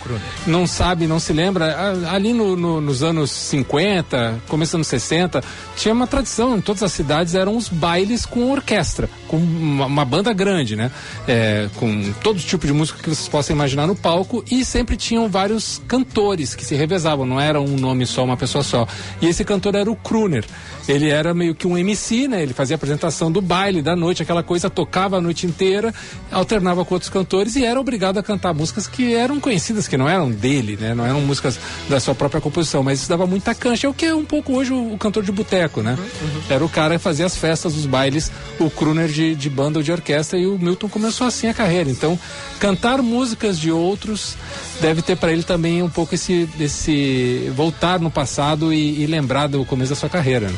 [SPEAKER 3] não sabe, não se lembra, ali no, no, nos anos 50, começo dos anos 60, tinha uma tradição, em todas as cidades eram os bailes com orquestra, com uma, uma banda grande, né? É, com todo tipo de música que vocês possam imaginar no palco e sempre tinham vários cantores que se revezavam, não era um nome só, uma pessoa só. E esse cantor era o crooner. Ele era meio que um MC, né? Ele fazia apresentação do baile, da noite, aquela coisa, tocava a noite inteira, alternava com outros cantores e era obrigado a cantar músicas que eram conhecidas, que não eram dele, né? Não eram músicas da sua própria composição, mas isso dava muita cancha. É o que é um pouco hoje o, o cantor de boteco, né? Uhum. Era o cara que fazia as festas, os bailes, o crooner de, de banda ou de orquestra e o Milton começou assim a carreira. Então, cantar músicas de outros deve ter para ele também um pouco esse, esse voltar no passado e, e lembrar do começo da sua carreira. Né?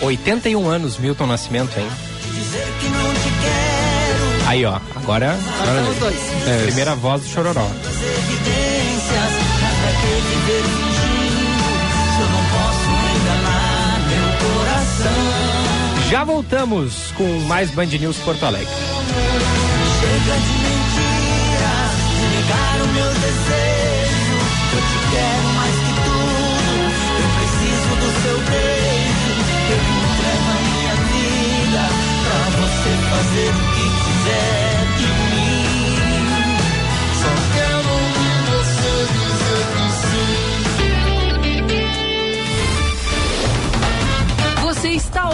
[SPEAKER 2] 81 anos, Milton Nascimento, hein? Aí, ó, agora. agora
[SPEAKER 4] os dois.
[SPEAKER 2] É, primeira voz do Chororó. Já voltamos com mais Band News Porto Alegre.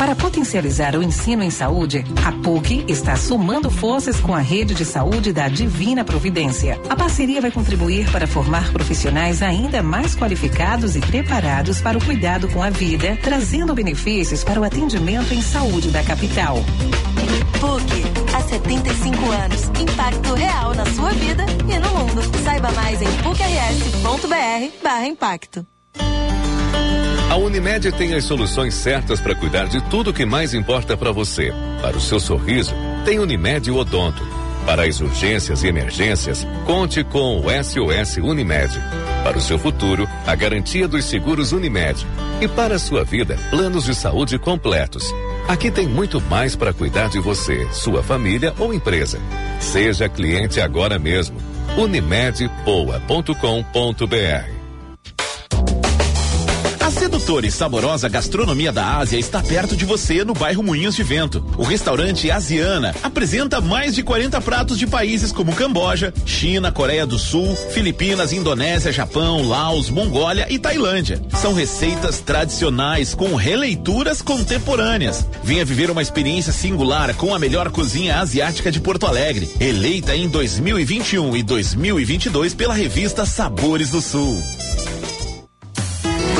[SPEAKER 11] Para potencializar o ensino em saúde, a PUC está somando forças com a rede de saúde da Divina Providência. A parceria vai contribuir para formar profissionais ainda mais qualificados e preparados para o cuidado com a vida, trazendo benefícios para o atendimento em saúde da capital.
[SPEAKER 12] PUC, há 75 anos. Impacto real na sua vida e no mundo. Saiba mais em pucrs.br/impacto.
[SPEAKER 13] A Unimed tem as soluções certas para cuidar de tudo que mais importa para você. Para o seu sorriso, tem Unimed Odonto. Para as urgências e emergências, conte com o SOS Unimed. Para o seu futuro, a garantia dos seguros Unimed. E para a sua vida, planos de saúde completos. Aqui tem muito mais para cuidar de você, sua família ou empresa. Seja cliente agora mesmo. Unimedpoa.com.br
[SPEAKER 14] a sedutora e saborosa gastronomia da Ásia está perto de você no bairro Moinhos de Vento. O restaurante Asiana apresenta mais de 40 pratos de países como Camboja, China, Coreia do Sul, Filipinas, Indonésia, Japão, Laos, Mongólia e Tailândia. São receitas tradicionais com releituras contemporâneas. Venha viver uma experiência singular com a melhor cozinha asiática de Porto Alegre, eleita em 2021 e 2022 pela revista Sabores do Sul.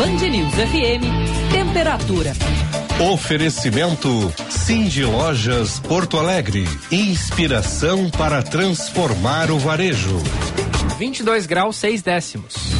[SPEAKER 1] Band News FM, temperatura.
[SPEAKER 15] Oferecimento Cindy Lojas Porto Alegre. Inspiração para transformar o varejo.
[SPEAKER 2] 22 graus, 6 décimos.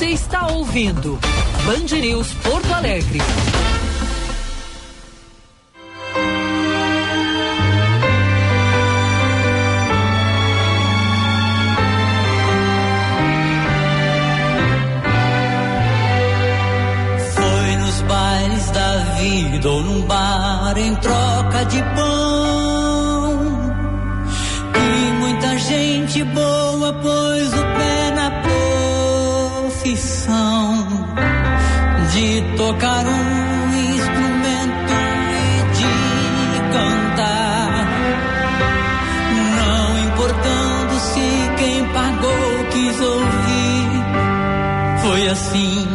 [SPEAKER 1] Você está ouvindo Band News Porto Alegre.
[SPEAKER 16] Foi nos bailes da vida ou num bar em troca de pão. E muita gente boa profissão de tocar um instrumento e de cantar. Não importando se quem pagou quis ouvir, foi assim.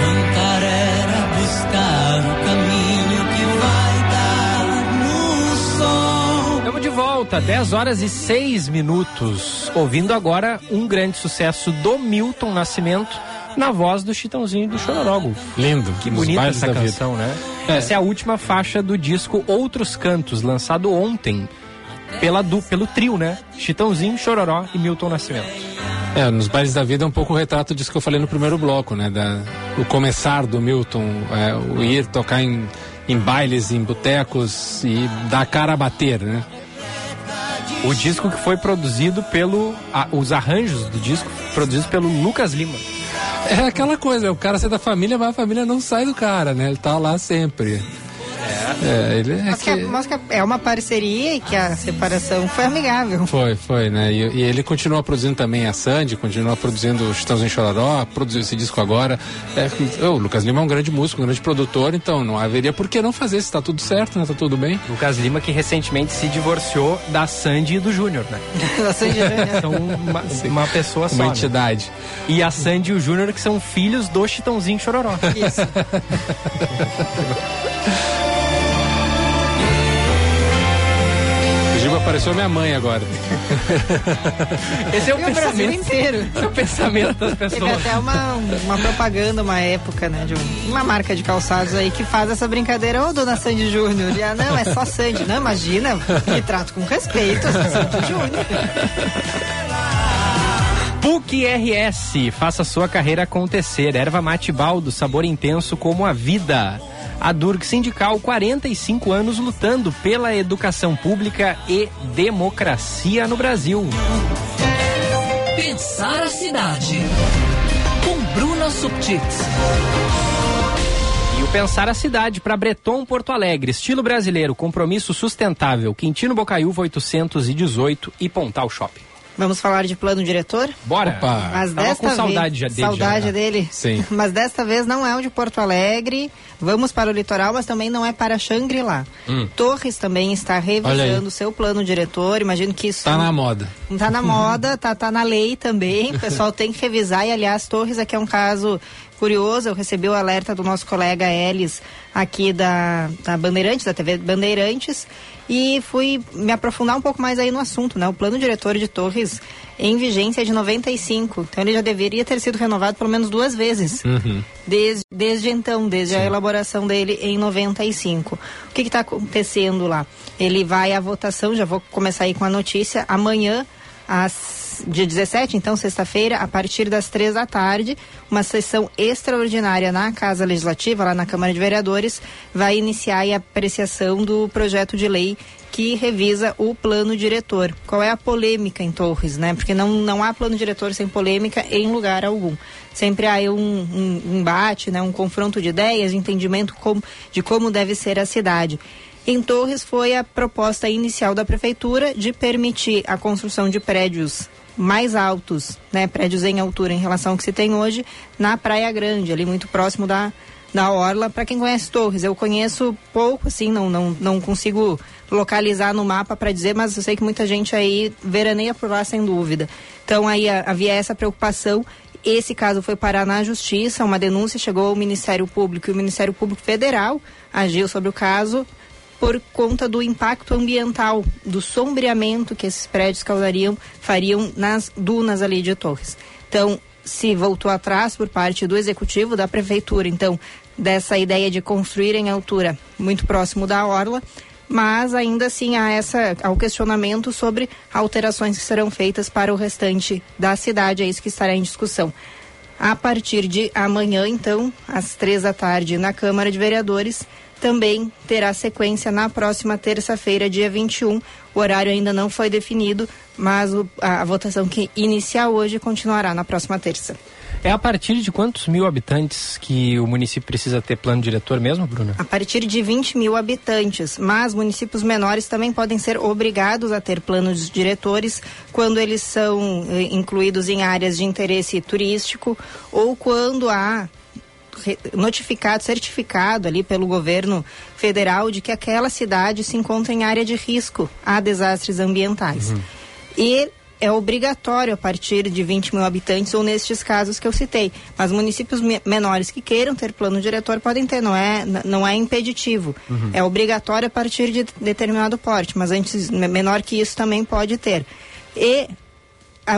[SPEAKER 16] Cantar era buscar o caminho que vai dar no sol.
[SPEAKER 2] Estamos de volta, 10 horas e 6 minutos. Ouvindo agora um grande sucesso do Milton Nascimento na voz do Chitãozinho e do Chororógo.
[SPEAKER 3] Lindo.
[SPEAKER 2] Que bonita essa canção, né? Essa é a última faixa do disco Outros Cantos, lançado ontem pela, du, pelo trio, né? Chitãozinho, Chororó e Milton Nascimento.
[SPEAKER 3] É, nos bailes da vida é um pouco o retrato disso que eu falei no primeiro bloco, né? Da, o começar do Milton, é, o ir tocar em, em bailes, em botecos e dar cara a bater, né?
[SPEAKER 2] O disco que foi produzido pelo. a- os arranjos do disco produzidos pelo Lucas Lima.
[SPEAKER 3] É aquela coisa, o cara sai da família, mas a família não sai do cara, né? Ele tá lá sempre. É, ele é
[SPEAKER 4] Mas que,
[SPEAKER 3] que-
[SPEAKER 4] mas que é uma parceria e que a separação foi amigável.
[SPEAKER 3] Foi, foi, né? E, e ele continua produzindo também a Sandy, continua produzindo o Chitãozinho Chororó, produziu esse disco agora. É, o Lucas Lima é um grande músico, um grande produtor, então não haveria por que não fazer, se tá tudo certo, né? Tá tudo bem.
[SPEAKER 2] Lucas Lima que recentemente se divorciou da Sandy e do Júnior, né?
[SPEAKER 4] Da Sandy Júnior.
[SPEAKER 2] São uma, uma pessoa só.
[SPEAKER 3] Uma
[SPEAKER 2] né?
[SPEAKER 3] entidade.
[SPEAKER 2] E a Sandy e o Júnior que são filhos do Chitãozinho Chororó.
[SPEAKER 4] Isso.
[SPEAKER 3] O apareceu minha mãe agora.
[SPEAKER 2] Esse é o
[SPEAKER 4] E o Brasil
[SPEAKER 2] pensamento.
[SPEAKER 4] inteiro.
[SPEAKER 2] Esse é o pensamento das
[SPEAKER 4] Teve
[SPEAKER 2] pessoas.
[SPEAKER 4] até uma, uma propaganda, uma época, né? De um- uma marca de calçados aí que faz essa brincadeira. Ô, dona Sandy Júnior. Ah, não, é só Sandy. Não, imagina. Me trato com respeito, Sandy Júnior.
[SPEAKER 2] PUC RS, faça sua carreira acontecer. Erva mate baldo, sabor intenso como a vida. A Durg Sindical, 45 anos lutando pela educação pública e democracia no Brasil.
[SPEAKER 1] Pensar a cidade. Com Bruna Subtits.
[SPEAKER 2] E o Pensar a Cidade para Breton Porto Alegre, estilo brasileiro, compromisso sustentável, Quintino Bocaiúva 818 e Pontal Shopping.
[SPEAKER 4] Vamos falar de plano diretor?
[SPEAKER 2] Bora!
[SPEAKER 4] Mas
[SPEAKER 2] Tava
[SPEAKER 4] desta
[SPEAKER 2] com saudade
[SPEAKER 4] vez,
[SPEAKER 2] já dele.
[SPEAKER 4] Saudade
[SPEAKER 2] já.
[SPEAKER 4] dele.
[SPEAKER 2] Sim.
[SPEAKER 4] Mas desta vez não é o de Porto Alegre. Vamos para o litoral, mas também não é para Xangri-Lá.
[SPEAKER 3] Hum.
[SPEAKER 4] Torres também está revisando seu plano diretor. Imagino que isso
[SPEAKER 3] Tá na moda.
[SPEAKER 4] Não tá na moda, tá, tá na lei também. O pessoal tem que revisar. E, aliás, Torres aqui é um caso curioso. Eu recebi o alerta do nosso colega Elis aqui da, da Bandeirantes, da TV Bandeirantes, e fui me aprofundar um pouco mais aí no assunto, né? O plano diretor de Torres em vigência de 95. Então ele já deveria ter sido renovado pelo menos duas vezes. Desde, desde então, desde a elaboração dele em 95. O que está acontecendo lá? Ele vai à votação, já vou começar aí com a notícia, amanhã, às, dia 17, então, sexta-feira, a partir das três da tarde, uma sessão extraordinária na Casa Legislativa, lá na Câmara de Vereadores, vai iniciar a apreciação do projeto de lei que revisa o plano diretor. Qual é a polêmica em Torres, né? Porque não, não há plano diretor sem polêmica em lugar algum. Sempre há um, um, embate, né? um confronto de ideias, de entendimento como, de como deve ser a cidade. Em Torres foi a proposta inicial da prefeitura de permitir a construção de prédios mais altos, né, prédios em altura em relação ao que se tem hoje na Praia Grande, ali muito próximo da da orla. Para quem conhece Torres, eu conheço pouco, assim, não não, não consigo localizar no mapa para dizer, mas eu sei que muita gente aí veraneia por lá sem dúvida. Então aí havia essa preocupação. Esse caso foi parar na justiça, uma denúncia chegou ao Ministério Público e o Ministério Público Federal agiu sobre o caso por conta do impacto ambiental, do sombreamento que esses prédios causariam, fariam nas dunas ali de Torres. Então, se voltou atrás por parte do executivo, da prefeitura, então, dessa ideia de construir em altura muito próximo da orla, mas ainda assim há essa há o questionamento sobre alterações que serão feitas para o restante da cidade, é isso que estará em discussão. A partir de amanhã, então, às três da tarde, na Câmara de Vereadores, também terá sequência na próxima terça-feira, dia 21. O horário ainda não foi definido, mas o- a, a votação que inicia hoje continuará na próxima terça.
[SPEAKER 2] É a partir de quantos mil habitantes que o município precisa ter plano diretor mesmo, Bruna?
[SPEAKER 4] A partir de 20 mil habitantes, mas municípios menores também podem ser obrigados a ter planos diretores quando eles são eh, incluídos em áreas de interesse turístico ou quando há notificado, certificado ali pelo governo federal de que aquela cidade se encontra em área de risco a desastres ambientais. E é obrigatório a partir de 20 mil habitantes ou nestes casos que eu citei. Mas municípios me- menores que queiram ter plano diretor podem ter, não é, não é impeditivo.
[SPEAKER 17] Uhum.
[SPEAKER 4] É obrigatório a partir de determinado porte, mas antes me- menor que isso também pode ter. E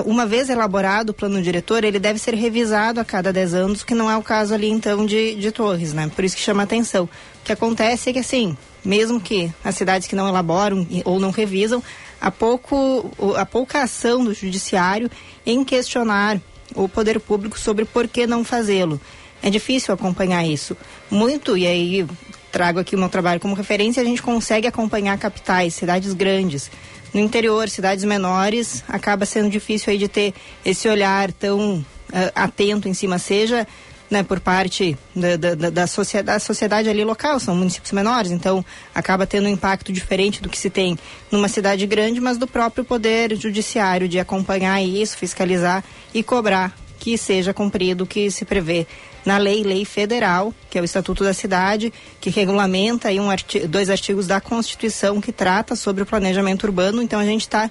[SPEAKER 4] uma vez elaborado o plano diretor, ele deve ser revisado a cada 10 anos, que não é o caso ali então de, de Torres, né? Por isso que chama atenção. O que acontece é que assim, mesmo que as cidades que não elaboram ou não revisam, há, pouco, há pouca ação do judiciário em questionar o poder público sobre por que não fazê-lo. É difícil acompanhar isso. Muito, e aí trago aqui o meu trabalho como referência, a gente consegue acompanhar capitais, cidades grandes. No interior, cidades menores, acaba sendo difícil aí de ter esse olhar tão ah, atento em cima, seja né, por parte da, da, da, da sociedade, da sociedade ali local, são municípios menores, então acaba tendo um impacto diferente do que se tem numa cidade grande, mas do próprio poder judiciário de acompanhar isso, fiscalizar e cobrar que seja cumprido o que se prevê na lei, lei federal, que é o Estatuto da Cidade, que regulamenta aí um arti dois artigos da Constituição que trata sobre o planejamento urbano. Então a gente está,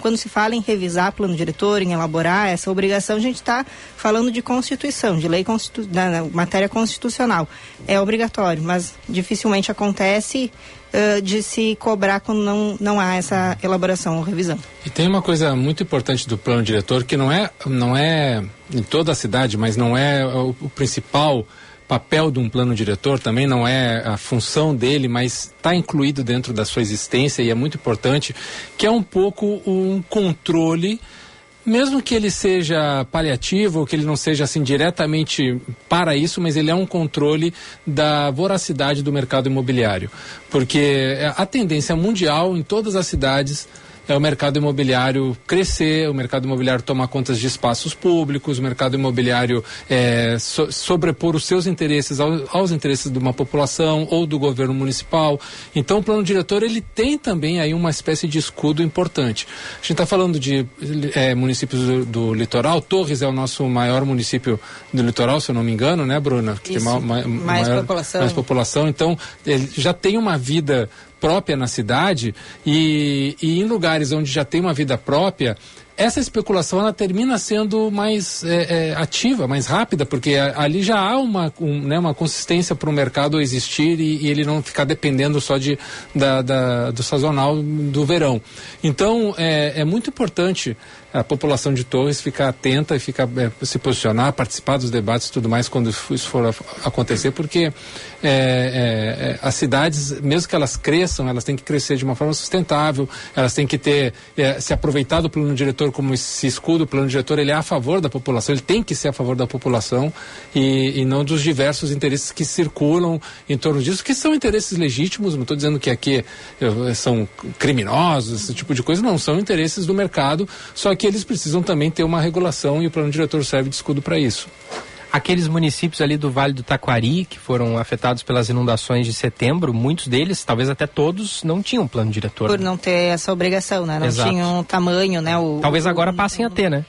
[SPEAKER 4] quando se fala em revisar plano diretor, em elaborar essa obrigação, a gente está falando de Constituição, de lei constitu da matéria constitucional. É obrigatório, mas dificilmente acontece uh, de se cobrar quando não, não há essa elaboração ou revisão.
[SPEAKER 3] E tem uma coisa muito importante do plano diretor que não é, não é em toda a cidade, mas não é o, o principal papel de um plano diretor também não é a função dele, mas está incluído dentro da sua existência e é muito importante, que é um pouco um controle mesmo que ele seja paliativo, ou que ele não seja assim diretamente para isso, mas ele é um controle da voracidade do mercado imobiliário. Porque a tendência mundial em todas as cidades é o mercado imobiliário crescer, o mercado imobiliário tomar contas de espaços públicos, o mercado imobiliário é, so, sobrepor os seus interesses ao, aos interesses de uma população ou do governo municipal. Então, o plano diretor ele tem também aí uma espécie de escudo importante. A gente está falando de é, municípios do, do, litoral. Torres é o nosso maior município do litoral, se eu não me engano, né, Bruna?
[SPEAKER 4] Que Isso, tem ma, ma, mais maior, população.
[SPEAKER 3] Mais população. Então, ele já tem uma vida própria na cidade e, e em lugares onde já tem uma vida própria, essa especulação ela termina sendo mais é, é, ativa, mais rápida, porque ali já há uma, um, né, uma consistência para o mercado existir e, e, ele não ficar dependendo só de, da, da, do sazonal do verão. Então é, é muito importante a população de Torres ficar atenta e ficar é, se posicionar, participar dos debates e tudo mais quando isso for acontecer, porque é, é, é, as cidades, mesmo que elas cresçam, elas têm que crescer de uma forma sustentável, elas têm que ter é, se aproveitar do plano diretor como esse escudo. O plano diretor ele é a favor da população, ele tem que ser a favor da população e, e não dos diversos interesses que circulam em torno disso, que são interesses legítimos. Não estou dizendo que aqui são criminosos, esse tipo de coisa, não, são interesses do mercado, só que eles precisam também ter uma regulação e o plano diretor serve de escudo para isso.
[SPEAKER 2] Aqueles municípios ali do Vale do Taquari, que foram afetados pelas inundações de setembro, muitos deles, talvez até todos, não tinham plano diretor.
[SPEAKER 4] Por não ter essa obrigação, né? Não Exato. tinham tamanho, né? O,
[SPEAKER 2] talvez agora passem a ter, né?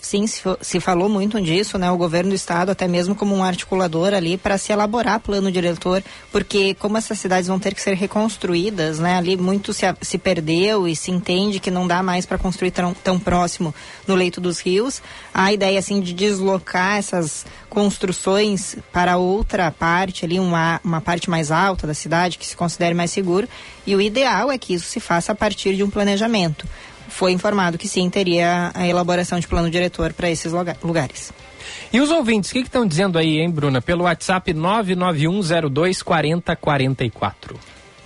[SPEAKER 4] Sim, se, se, falou muito disso, né? O governo do estado, até mesmo como um articulador ali, para se elaborar plano diretor, porque como essas cidades vão ter que ser reconstruídas, né? Ali muito se, se perdeu e se entende que não dá mais para construir tão, tão próximo no leito dos rios. A ideia, assim, de deslocar essas construções para outra parte ali, uma, uma parte mais alta da cidade, que se considere mais seguro. E o ideal é que isso se faça a partir de um planejamento foi informado que sim, teria a elaboração de plano diretor para esses lugares.
[SPEAKER 2] E os ouvintes, o que estão dizendo aí, hein, Bruna? Pelo WhatsApp 991024044.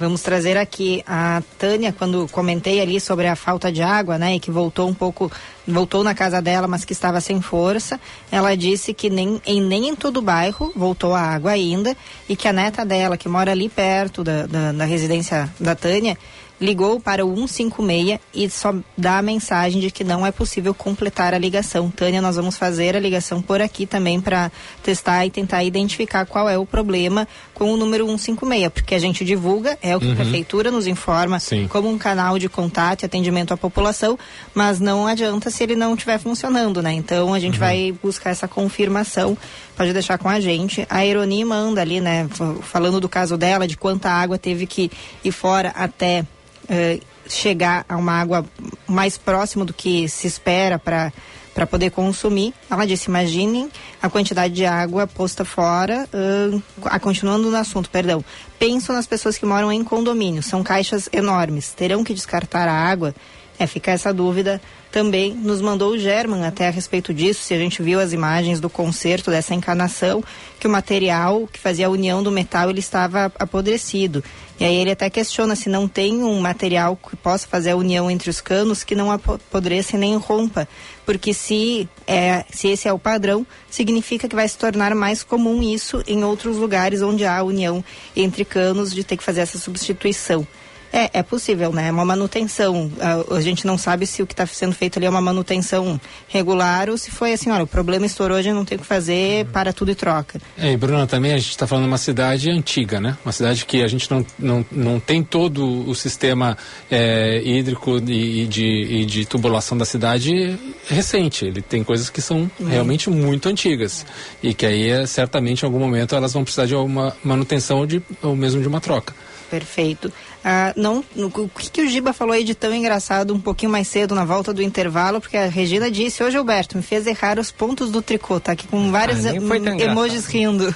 [SPEAKER 4] Vamos trazer aqui a Tânia, quando comentei ali sobre a falta de água, né, e que voltou um pouco, voltou na casa dela, mas que estava sem força. Ela disse que nem em, nem em todo o bairro voltou a água ainda e que a neta dela, que mora ali perto da, da, da residência da Tânia, ligou para o 156 e só dá a mensagem de que não é possível completar a ligação. Tânia, nós vamos fazer a ligação por aqui também para testar e tentar identificar qual é o problema com o número 156, porque a gente divulga, é o que uhum. a prefeitura nos informa Sim. como um canal de contato e atendimento à população, mas não adianta se ele não estiver funcionando, né? Então a gente uhum. vai buscar essa confirmação, pode deixar com a gente. A Ironi manda ali, né, falando do caso dela, de quanta água teve que ir fora até eh, chegar a uma água mais próximo do que se espera para para poder consumir. Ela disse: imaginem a quantidade de água posta fora. Uh, continuando no assunto, perdão. Penso nas pessoas que moram em condomínio. São caixas enormes. Terão que descartar a água. É, fica essa dúvida também nos mandou o German até a respeito disso, se a gente viu as imagens do conserto dessa encanação, que o material que fazia a união do metal ele estava apodrecido. E aí ele até questiona se não tem um material que possa fazer a união entre os canos que não apodreça nem rompa, porque se é, se esse é o padrão, significa que vai se tornar mais comum isso em outros lugares onde há união entre canos de ter que fazer essa substituição. É, é possível, né? É uma manutenção. A, a gente não sabe se o que está sendo feito ali é uma manutenção regular ou se foi assim, olha, o problema estourou, a gente não tem o que fazer, uhum. para tudo e troca.
[SPEAKER 3] É, e Bruna, também a gente está falando de uma cidade antiga, né? Uma cidade que a gente não, não, não tem todo o sistema é, hídrico e, e, de, e de tubulação da cidade recente. Ele tem coisas que são uhum. realmente muito antigas. E que aí, é, certamente, em algum momento, elas vão precisar de uma manutenção de, ou mesmo de uma troca.
[SPEAKER 4] Perfeito. Ah, não, o que, que o Giba falou aí de tão engraçado um pouquinho mais cedo na volta do intervalo, porque a Regina disse, hoje Alberto, me fez errar os pontos do tricô, tá aqui com vários ah, emojis rindo.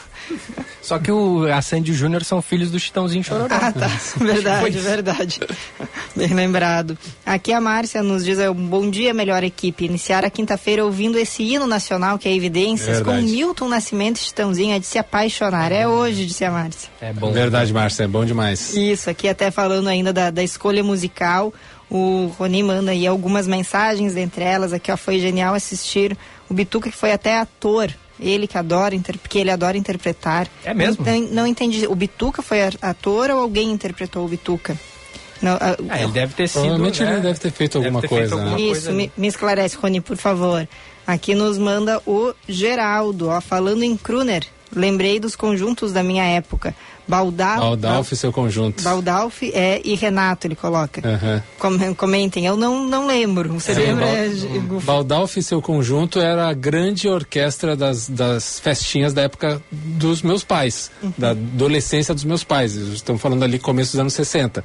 [SPEAKER 2] Só que o, a Sandy e o Júnior são filhos do Chitãozinho Chororó.
[SPEAKER 4] Ah, tá. Verdade, verdade. Bem lembrado. Aqui a Márcia nos diz, é, um bom dia, melhor equipe. Iniciar a quinta-feira ouvindo esse hino nacional que é Evidências, com Milton Nascimento e Chitãozinho, é de se apaixonar. É hoje, disse a Márcia.
[SPEAKER 3] É bom. Verdade, Márcia, é bom demais.
[SPEAKER 4] Isso, aqui até falando ainda da, da escolha musical, o Rony manda aí algumas mensagens, dentre elas, aqui ó, foi genial assistir o Bituca, que foi até ator ele que adora, porque ele adora interpretar.
[SPEAKER 2] É mesmo?
[SPEAKER 4] Não, não entendi. O Bituca foi ator ou alguém interpretou o Bituca?
[SPEAKER 2] Não, a, ah, ele deve ter sido.
[SPEAKER 3] Provavelmente né? ele deve ter feito deve alguma ter coisa. Feito
[SPEAKER 4] alguma né? Isso, me, me, esclarece, Rony, por favor. Aqui nos manda o Geraldo, ó, falando em Kruner. Lembrei dos conjuntos da minha época. Baldalf,
[SPEAKER 3] Baldalf e seu conjunto.
[SPEAKER 4] Baldalf é, e Renato, ele coloca. Uhum. comentem, eu não, não lembro. Você é, lembra?
[SPEAKER 3] Bal Baldalf e seu conjunto era a grande orquestra das, das festinhas da época dos meus pais, uhum. da adolescência dos meus pais. Estamos falando ali começo dos anos 60.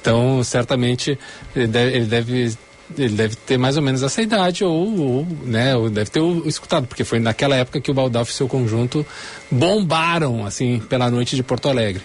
[SPEAKER 3] Então, certamente, ele deve, ele deve ele deve ter mais ou menos essa idade, ou, ou né, ou deve ter o, escutado, porque foi naquela época que o Baldalf e seu conjunto bombaram, assim, pela noite de Porto Alegre.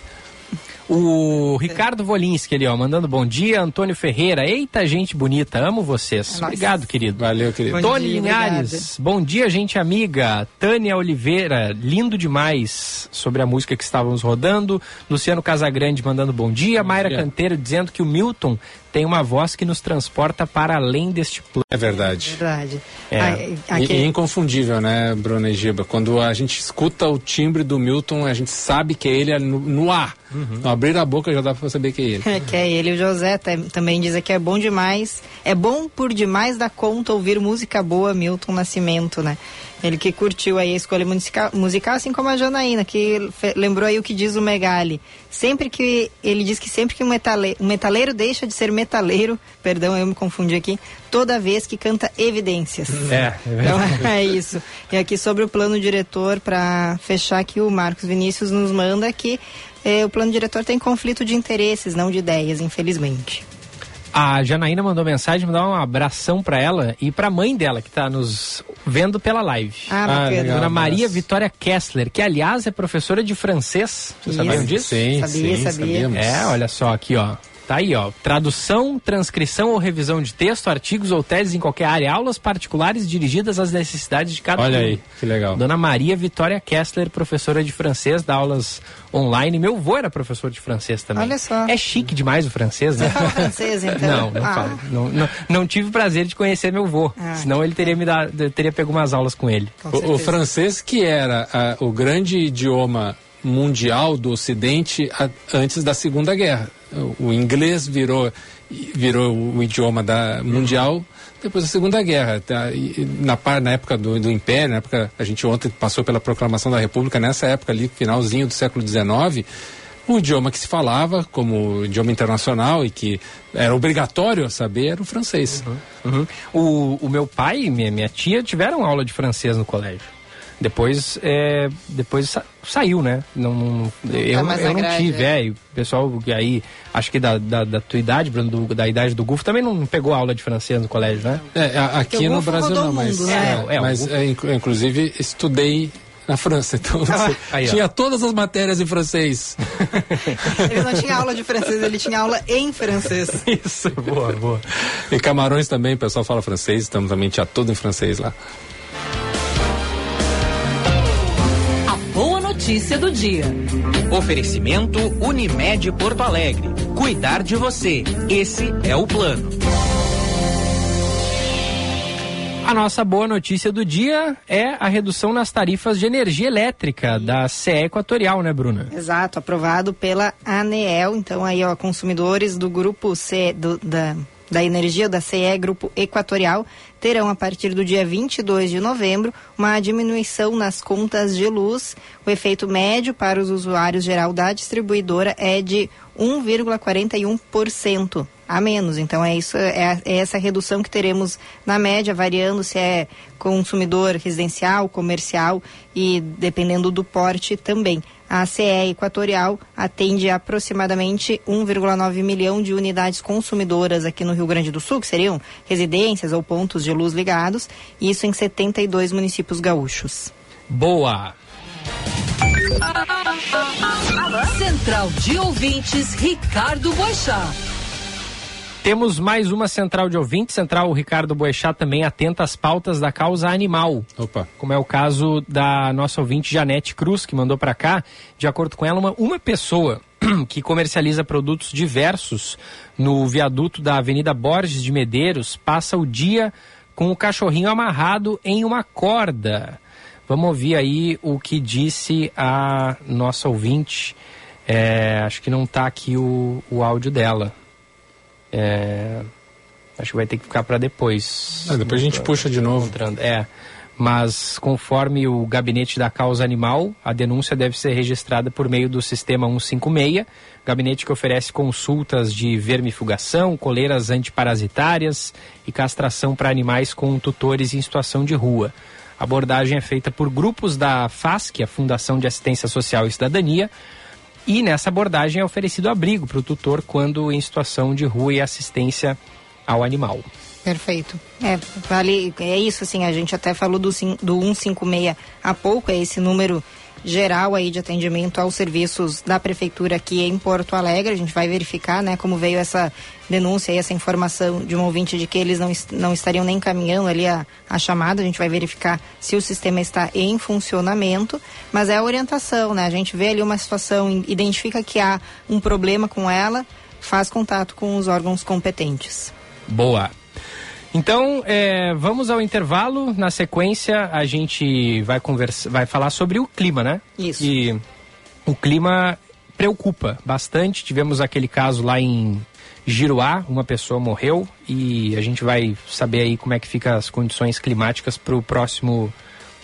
[SPEAKER 2] O Ricardo Volinski ali, ó, mandando bom dia. Antônio Ferreira, eita gente bonita, amo vocês. Nossa. Obrigado, querido.
[SPEAKER 3] Valeu, querido.
[SPEAKER 2] Bom Tony dia, Linhares, obrigada. bom dia, gente amiga. Tânia Oliveira, lindo demais sobre a música que estávamos rodando. Luciano Casagrande mandando bom dia. Bom Mayra dia. Canteiro dizendo que o Milton tem uma voz que nos transporta para além deste plano.
[SPEAKER 3] É verdade.
[SPEAKER 4] Verdade.
[SPEAKER 3] É. Aqui... E, inconfundível, né, Bruna e Giba? Quando a gente escuta o timbre do Milton, a gente sabe que é ele no, no ar. Uhum. No abrir a boca já dá para saber que é ele.
[SPEAKER 4] É, que é ele. O José também diz que é bom demais. É bom por demais da conta ouvir música boa, Milton Nascimento, né? Ele que curtiu aí a escolha musical, musical assim como a Janaína, que lembrou aí o que diz o Megali. Sempre que ele diz que sempre que um metaleiro, um metaleiro deixa de ser metaleiro, perdão, eu me confundi aqui, toda vez que canta evidências.
[SPEAKER 2] É, é
[SPEAKER 4] então é isso. E aqui sobre o plano diretor, para fechar aqui, o Marcos Vinícius nos manda que eh, o plano diretor tem conflito de interesses, não de ideias, infelizmente.
[SPEAKER 2] A Janaína mandou mensagem, mandar um abração para ela e para a mãe dela, que está nos vendo pela live.
[SPEAKER 4] Ah.
[SPEAKER 2] Ah, Dona Maria Vitória Kessler, que aliás é professora de francês. Vocês sabiam disso?
[SPEAKER 3] Sim,
[SPEAKER 4] sabia,
[SPEAKER 3] sim,
[SPEAKER 4] sabia. Sabíamos.
[SPEAKER 2] É, olha só aqui, ó. Tá aí, ó. Tradução, transcrição ou revisão de texto, artigos ou teses em qualquer área, aulas particulares dirigidas às necessidades de cada
[SPEAKER 3] Olha aí, que legal.
[SPEAKER 2] Dona Maria Vitória Kessler, professora de francês, dá aulas online. Meu avô era professor de francês também.
[SPEAKER 4] Olha só.
[SPEAKER 2] É chique demais o francês, né?
[SPEAKER 4] Você fala francês, então?
[SPEAKER 2] Não, não ah. falo. Não, não, não, tive o prazer de conhecer meu avô. Ah, senão ele teria me dado, teria pego umas aulas com ele.
[SPEAKER 3] Com o, o, francês que era ah, o grande idioma mundial do Ocidente a, antes da Segunda Guerra o inglês virou virou o idioma da mundial depois da Segunda Guerra. Tá? Na, na época do, do Império, na época a gente ontem passou pela proclamação da República, nessa época ali, finalzinho do século XIX, o idioma que se falava como idioma internacional e que era obrigatório saber era o francês.
[SPEAKER 2] Uhum. Uhum. O, o meu pai e minha, minha tia tiveram aula de francês no colégio. Depois, é, depois sa saiu, né? Não, não eu, tá eu não tive, é. é. o pessoal aí, acho que da, da, da tua idade, Bruno, do, da idade do Gufo, também não pegou aula de francês no colégio, né?
[SPEAKER 3] É, aqui no Brasil não, mas, mundo, né? é, é, mas é, inclusive estudei na França, então ah, aí, tinha todas as matérias em francês.
[SPEAKER 4] ele não tinha aula de francês, ele tinha aula em francês.
[SPEAKER 3] Isso, boa, boa. E Camarões também, o pessoal fala francês, então também tinha tudo em francês lá.
[SPEAKER 1] Notícia do dia. Oferecimento Unimed Porto Alegre. Cuidar de você. Esse é o plano.
[SPEAKER 2] A nossa boa notícia do dia é a redução nas tarifas de energia elétrica da CE Equatorial, né, Bruna?
[SPEAKER 4] Exato, aprovado pela ANEEL. Então, aí, ó, consumidores do grupo C do, da da energia da CE Grupo Equatorial terão, a partir do dia 22 de novembro, uma diminuição nas contas de luz. O efeito médio para os usuários geral da distribuidora é de 1,41% a menos. Então é isso, é, é, essa redução que teremos na média, variando se é consumidor residencial, comercial e dependendo do porte também. A CE Equatorial atende aproximadamente 1,9 milhão de unidades consumidoras aqui no Rio Grande do Sul, que seriam residências ou pontos de luz ligados, isso em 72 municípios gaúchos.
[SPEAKER 2] Boa!
[SPEAKER 17] Central de Ouvintes, Ricardo Boixá.
[SPEAKER 2] Temos mais uma central de ouvintes, central Ricardo Boechat também atenta às pautas da causa animal.
[SPEAKER 3] Opa.
[SPEAKER 2] Como é o caso da nossa ouvinte Janete Cruz, que mandou para cá, de acordo com ela, uma, uma pessoa que comercializa produtos diversos no viaduto da Avenida Borges de Medeiros passa o dia com o cachorrinho amarrado em uma corda. Vamos ouvir aí o que disse a nossa ouvinte. É, acho que não está aqui o, o áudio dela. É, acho que vai ter que ficar para depois.
[SPEAKER 3] Ah, depois a gente puxa de novo.
[SPEAKER 2] É. Mas conforme o gabinete da causa animal, a denúncia deve ser registrada por meio do sistema 156, gabinete que oferece consultas de vermifugação, coleiras antiparasitárias e castração para animais com tutores em situação de rua. A abordagem é feita por grupos da FASC, a Fundação de Assistência Social e Cidadania, e nessa abordagem é oferecido abrigo para o tutor quando em situação de rua e assistência ao animal.
[SPEAKER 4] Perfeito. É, vale, é isso, assim, a gente até falou do, do 156 há pouco, é esse número geral aí de atendimento aos serviços da prefeitura aqui em Porto Alegre. A gente vai verificar, né, como veio essa denúncia e essa informação de um ouvinte de que eles não, não estariam nem encaminhando ali a, a chamada. A gente vai verificar se o sistema está em funcionamento, mas é a orientação, né? A gente vê ali uma situação, identifica que há um problema com ela, faz contato com os órgãos competentes.
[SPEAKER 2] Boa. Então, é, vamos ao intervalo. Na sequência, a gente vai conversar, vai falar sobre o clima, né?
[SPEAKER 4] Isso.
[SPEAKER 2] E o clima preocupa bastante. Tivemos aquele caso lá em Giruá, uma pessoa morreu e a gente vai saber aí como é que ficam as condições climáticas para o próximo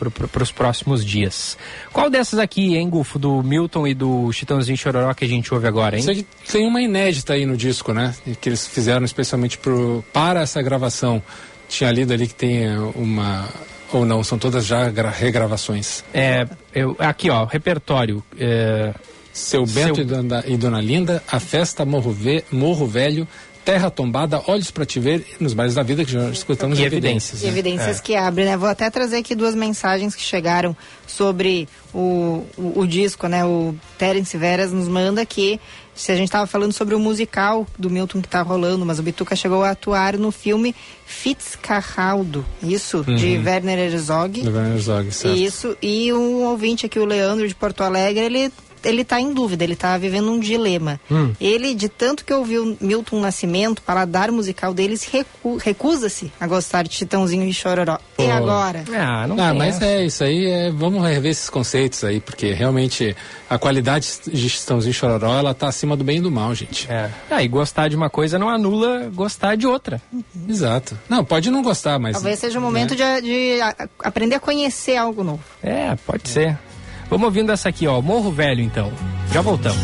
[SPEAKER 2] para os próximos dias. Qual dessas aqui, hein, Gufo, do Milton e do Chitãozinho Chororó que a gente ouve agora, hein?
[SPEAKER 3] Isso tem uma inédita aí no disco, né? Que eles fizeram especialmente pro, para essa gravação. Tinha lido ali que tem uma ou não, são todas já regravações.
[SPEAKER 2] É, eu, aqui ó, repertório. É,
[SPEAKER 3] Seu Bento Seu... E, Dona, e Dona Linda, A Festa Morro, Ve, Morro Velho, Terra Tombada, Olhos para Te Ver, nos bares da vida que já escutamos
[SPEAKER 2] e evidências.
[SPEAKER 4] Né? Evidências é. que abre, né? Vou até trazer aqui duas mensagens que chegaram sobre o, o, o disco, né? O Terence Veras nos manda que se a gente estava falando sobre o musical do Milton que está rolando, mas o Bituca chegou a atuar no filme Fitzcarraldo, isso, uhum. de Werner Herzog.
[SPEAKER 3] De Werner Herzog, certo.
[SPEAKER 4] Isso, e um ouvinte aqui, o Leandro de Porto Alegre, ele ele está em dúvida, ele está vivendo um dilema. Hum. Ele, de tanto que ouviu Milton Nascimento, paladar musical deles, recu recusa-se a gostar de Titãozinho e Chororó. Oh. E agora?
[SPEAKER 3] Ah, não ah mas é isso aí, é, vamos rever esses conceitos aí, porque realmente a qualidade de Titãozinho e Chororó, ela tá acima do bem e do mal, gente.
[SPEAKER 2] É. Ah, e gostar de uma coisa não anula gostar de outra.
[SPEAKER 3] Uhum. Exato. Não, pode não gostar, mas...
[SPEAKER 4] Talvez seja o momento né? de, de a, aprender a conhecer algo novo.
[SPEAKER 2] É, pode é. ser. Vamos ouvindo essa aqui, ó. Morro Velho, então. Já voltamos.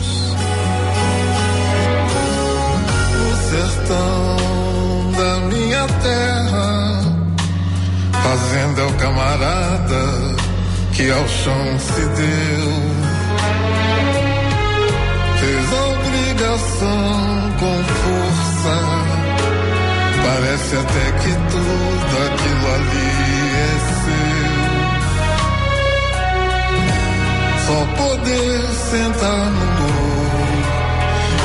[SPEAKER 10] O sertão da minha terra, fazenda é o camarada que ao chão se deu. Fez a obrigação com força. Parece até que tudo aquilo ali é Só poder sentar no morro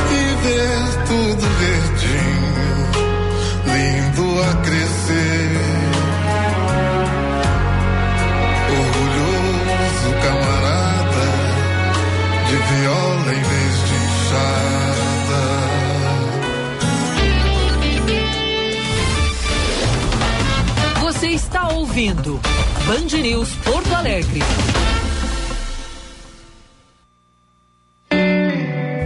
[SPEAKER 10] e ver tudo verdinho, lindo a crescer. Orgulhoso camarada, de viola em vez
[SPEAKER 17] de enxada. Você está ouvindo Band News Porto Alegre.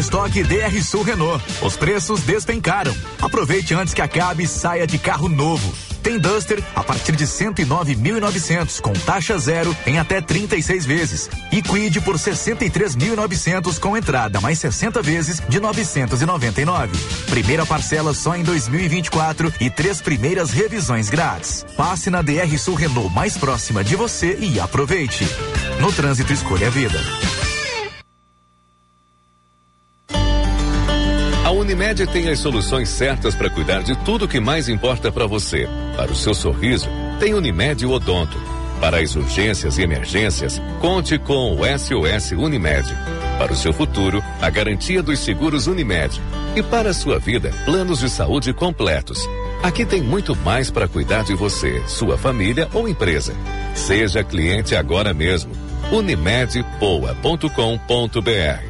[SPEAKER 18] Estoque DR Sul Renault. Os preços despencaram. Aproveite antes que acabe e saia de carro novo. Tem Duster a partir de 109.900 com taxa zero em até 36 vezes e Quid por 63.900 com entrada mais 60 vezes de 999. Primeira parcela só em 2024 e três primeiras revisões grátis. Passe na DR Sul Renault mais próxima de você e aproveite. No trânsito escolha a vida.
[SPEAKER 13] Unimed tem as soluções certas para cuidar de tudo que mais importa para você. Para o seu sorriso, tem Unimed Odonto. Para as urgências e emergências, conte com o SOS Unimed. Para o seu futuro, a garantia dos seguros Unimed. E para a sua vida, planos de saúde completos. Aqui tem muito mais para cuidar de você, sua família ou empresa. Seja cliente agora mesmo. Unimedpoa.com.br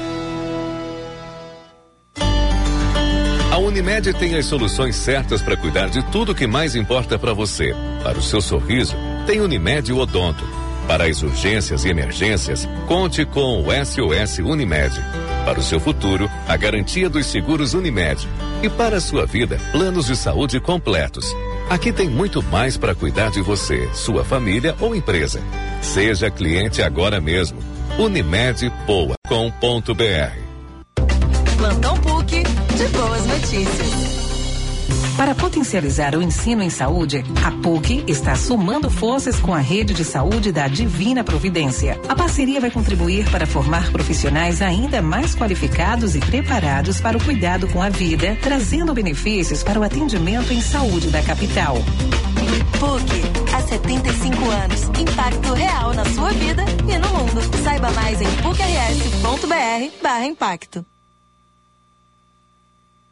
[SPEAKER 13] Unimed tem as soluções certas para cuidar de tudo que mais importa para você. Para o seu sorriso, tem Unimed Odonto. Para as urgências e emergências, conte com o SOS Unimed. Para o seu futuro, a garantia dos seguros Unimed. E para a sua vida, planos de saúde completos. Aqui tem muito mais para cuidar de você, sua família ou empresa. Seja cliente agora mesmo. Unimedpoa.com.br
[SPEAKER 12] Plantão PUC de boas notícias.
[SPEAKER 11] Para potencializar o ensino em saúde, a PUC está somando forças com a rede de saúde da Divina Providência. A parceria vai contribuir para formar profissionais ainda mais qualificados e preparados para o cuidado com a vida, trazendo benefícios para o atendimento em saúde da capital.
[SPEAKER 12] PUC, há 75 anos. Impacto real na sua vida e no mundo. Saiba mais em pucrs.br/barra impacto.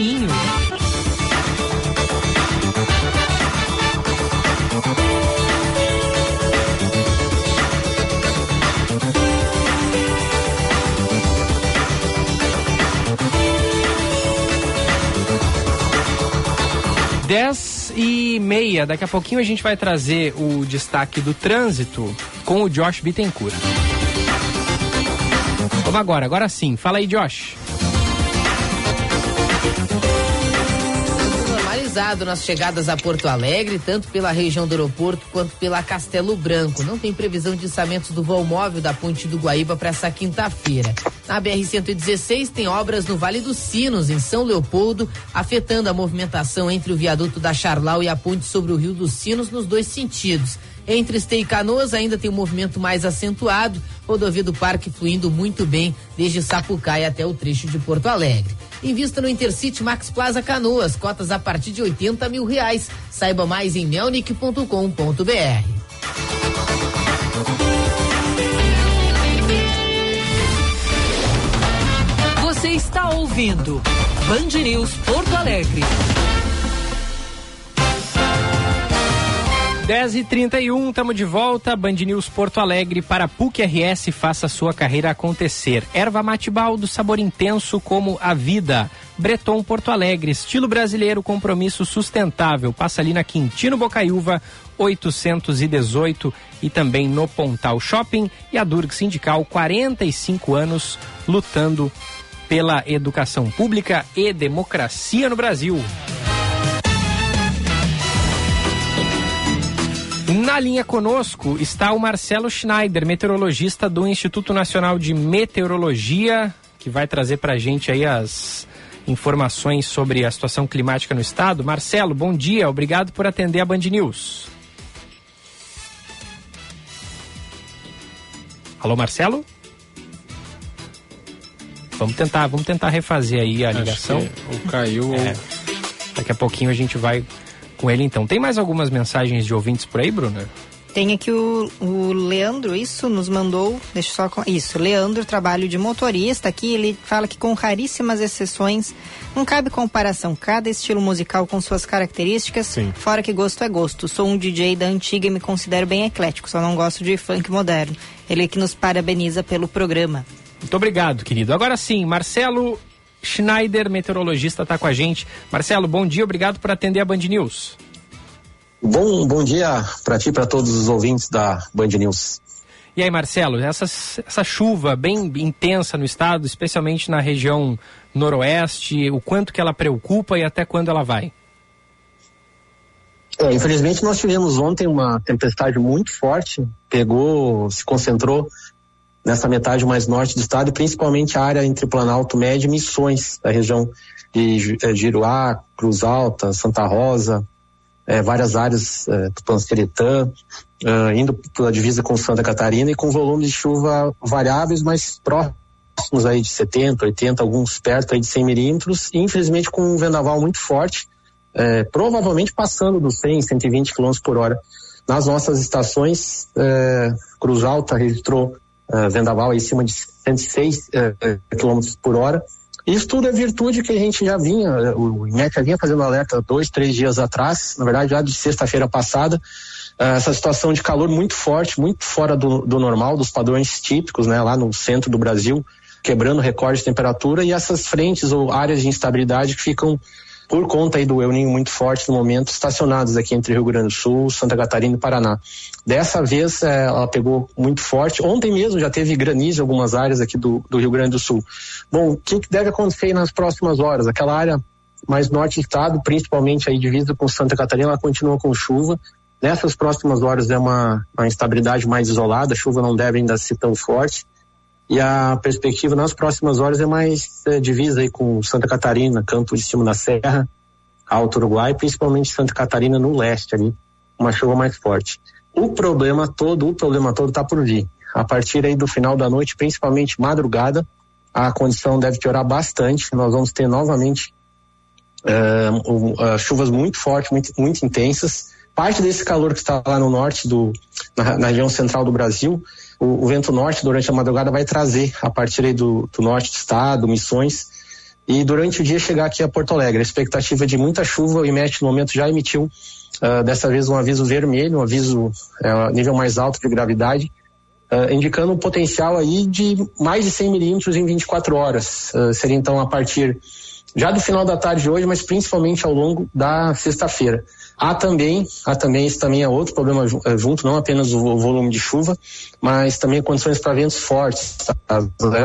[SPEAKER 17] Caminho.
[SPEAKER 2] Dez e meia, daqui a pouquinho a gente vai trazer o destaque do trânsito com o Josh Bittencourt. Vamos agora, agora sim. Fala aí, Josh.
[SPEAKER 6] Normalizado nas chegadas a Porto Alegre, tanto pela região do aeroporto quanto pela Castelo Branco. Não tem previsão de içamentos do voo móvel da Ponte do Guaíba para essa quinta-feira. Na BR-116 tem obras no Vale dos Sinos, em São Leopoldo, afetando a movimentação entre o viaduto da Charlau e a ponte sobre o Rio dos Sinos nos dois sentidos. Entre Esteio e Canoas ainda tem um movimento mais acentuado, rodovia do Parque fluindo muito bem desde Sapucaí até o trecho de Porto Alegre. Invista no Intercity Max Plaza Canoas, cotas a partir de 80 mil reais. Saiba mais em melnick.com.br.
[SPEAKER 17] Você está ouvindo Band News Porto Alegre.
[SPEAKER 2] 10 e 31 estamos de volta. Band News Porto Alegre para PUC RS. Faça sua carreira acontecer. Erva mate baldo, sabor intenso como a vida. Breton Porto Alegre, estilo brasileiro, compromisso sustentável. Passa ali na Quintino Bocaiúva, 818 e também no Pontal Shopping. E a Durg Sindical, 45 anos lutando pela educação pública e democracia no Brasil. Na linha conosco está o Marcelo Schneider, meteorologista do Instituto Nacional de Meteorologia, que vai trazer para a gente aí as informações sobre a situação climática no estado. Marcelo, bom dia, obrigado por atender a Band News. Alô, Marcelo? Vamos tentar, vamos tentar refazer aí a ligação.
[SPEAKER 3] O caiu.
[SPEAKER 2] É, daqui a pouquinho a gente vai com ele então. Tem mais algumas mensagens de ouvintes por aí, Bruna?
[SPEAKER 4] Tem aqui o, o Leandro, isso, nos mandou, deixa eu só, isso, Leandro, trabalho de motorista aqui, ele fala que com raríssimas exceções, não cabe comparação, cada estilo musical com suas características, Sim. fora que gosto é gosto. Sou um DJ da antiga e me considero bem eclético, só não gosto de funk moderno. Ele que nos parabeniza pelo programa.
[SPEAKER 2] Muito obrigado, querido. Agora sim, Marcelo Schneider, meteorologista, está com a gente. Marcelo, bom dia, obrigado por atender a Band News.
[SPEAKER 19] Bom, bom dia para ti e para todos os ouvintes da Band News.
[SPEAKER 2] E aí, Marcelo, essa, essa chuva bem intensa no estado, especialmente na região noroeste, o quanto que ela preocupa e até quando ela vai?
[SPEAKER 19] É, infelizmente nós tivemos ontem uma tempestade muito forte, pegou, se concentrou nessa metade mais norte do estado principalmente a área entre Planalto Médio e Missões, da região de é, Giruá, Cruz Alta, Santa Rosa, é, várias áreas é, do Pansteretã, é, indo pela divisa com Santa Catarina e com volumes de chuva variáveis, mas próximos aí de 70, 80, alguns perto aí de 100 milímetros, e infelizmente com um vendaval muito forte, é, provavelmente passando dos 100, 120 km por hora. Nas nossas estações, Cruz Alta registrou é, vendaval aí cima de 106 km por hora, isso tudo é virtude que a gente já vinha, o INET já vinha fazendo alerta dois, três dias atrás, na verdade já de sexta-feira passada, eh, essa situação de calor muito forte, muito fora do, do normal, dos padrões típicos, né, lá no centro do Brasil, quebrando recorde de temperatura e essas frentes ou áreas de instabilidade que ficam por conta aí do El Ninho muito forte no momento, estacionados aqui entre Rio Grande do Sul, Santa Catarina e Paraná. Dessa vez é, ela pegou muito forte. Ontem mesmo já teve granizo em algumas áreas aqui do, do Rio Grande do Sul. Bom, o que, que deve acontecer nas próximas horas? Aquela área mais norte do estado, principalmente aí divisa com Santa Catarina, ela continua com chuva. Nessas próximas horas é uma, uma instabilidade mais isolada, a chuva não deve ainda ser tão forte. E a perspectiva nas próximas horas é mais é, divisa aí com Santa Catarina, Campo de Cima da Serra, Alto Uruguai, principalmente Santa Catarina no leste ali, uma chuva mais forte. O problema todo, o problema todo está por vir. A partir aí do final da noite, principalmente madrugada, a condição deve piorar bastante. Nós vamos ter novamente uh, uh, chuvas muito fortes, muito, muito intensas. Parte desse calor que está lá no norte do, na, na região central do Brasil, o, o, vento norte durante a madrugada vai trazer a partir aí do, do norte do estado, Missões, e durante o dia chegar aqui a Porto Alegre. A expectativa é de muita chuva, o IMET no momento já emitiu uh, dessa vez um aviso vermelho, um aviso uh, nível mais alto de gravidade, uh, indicando um potencial aí de mais de 100 milímetros em 24 horas. Uh, seria então a partir já do final da tarde de hoje, mas principalmente ao longo da sexta-feira. Há também, há também, isso também é outro problema eh, junto, não apenas o volume de chuva, mas também condições para ventos fortes, tá?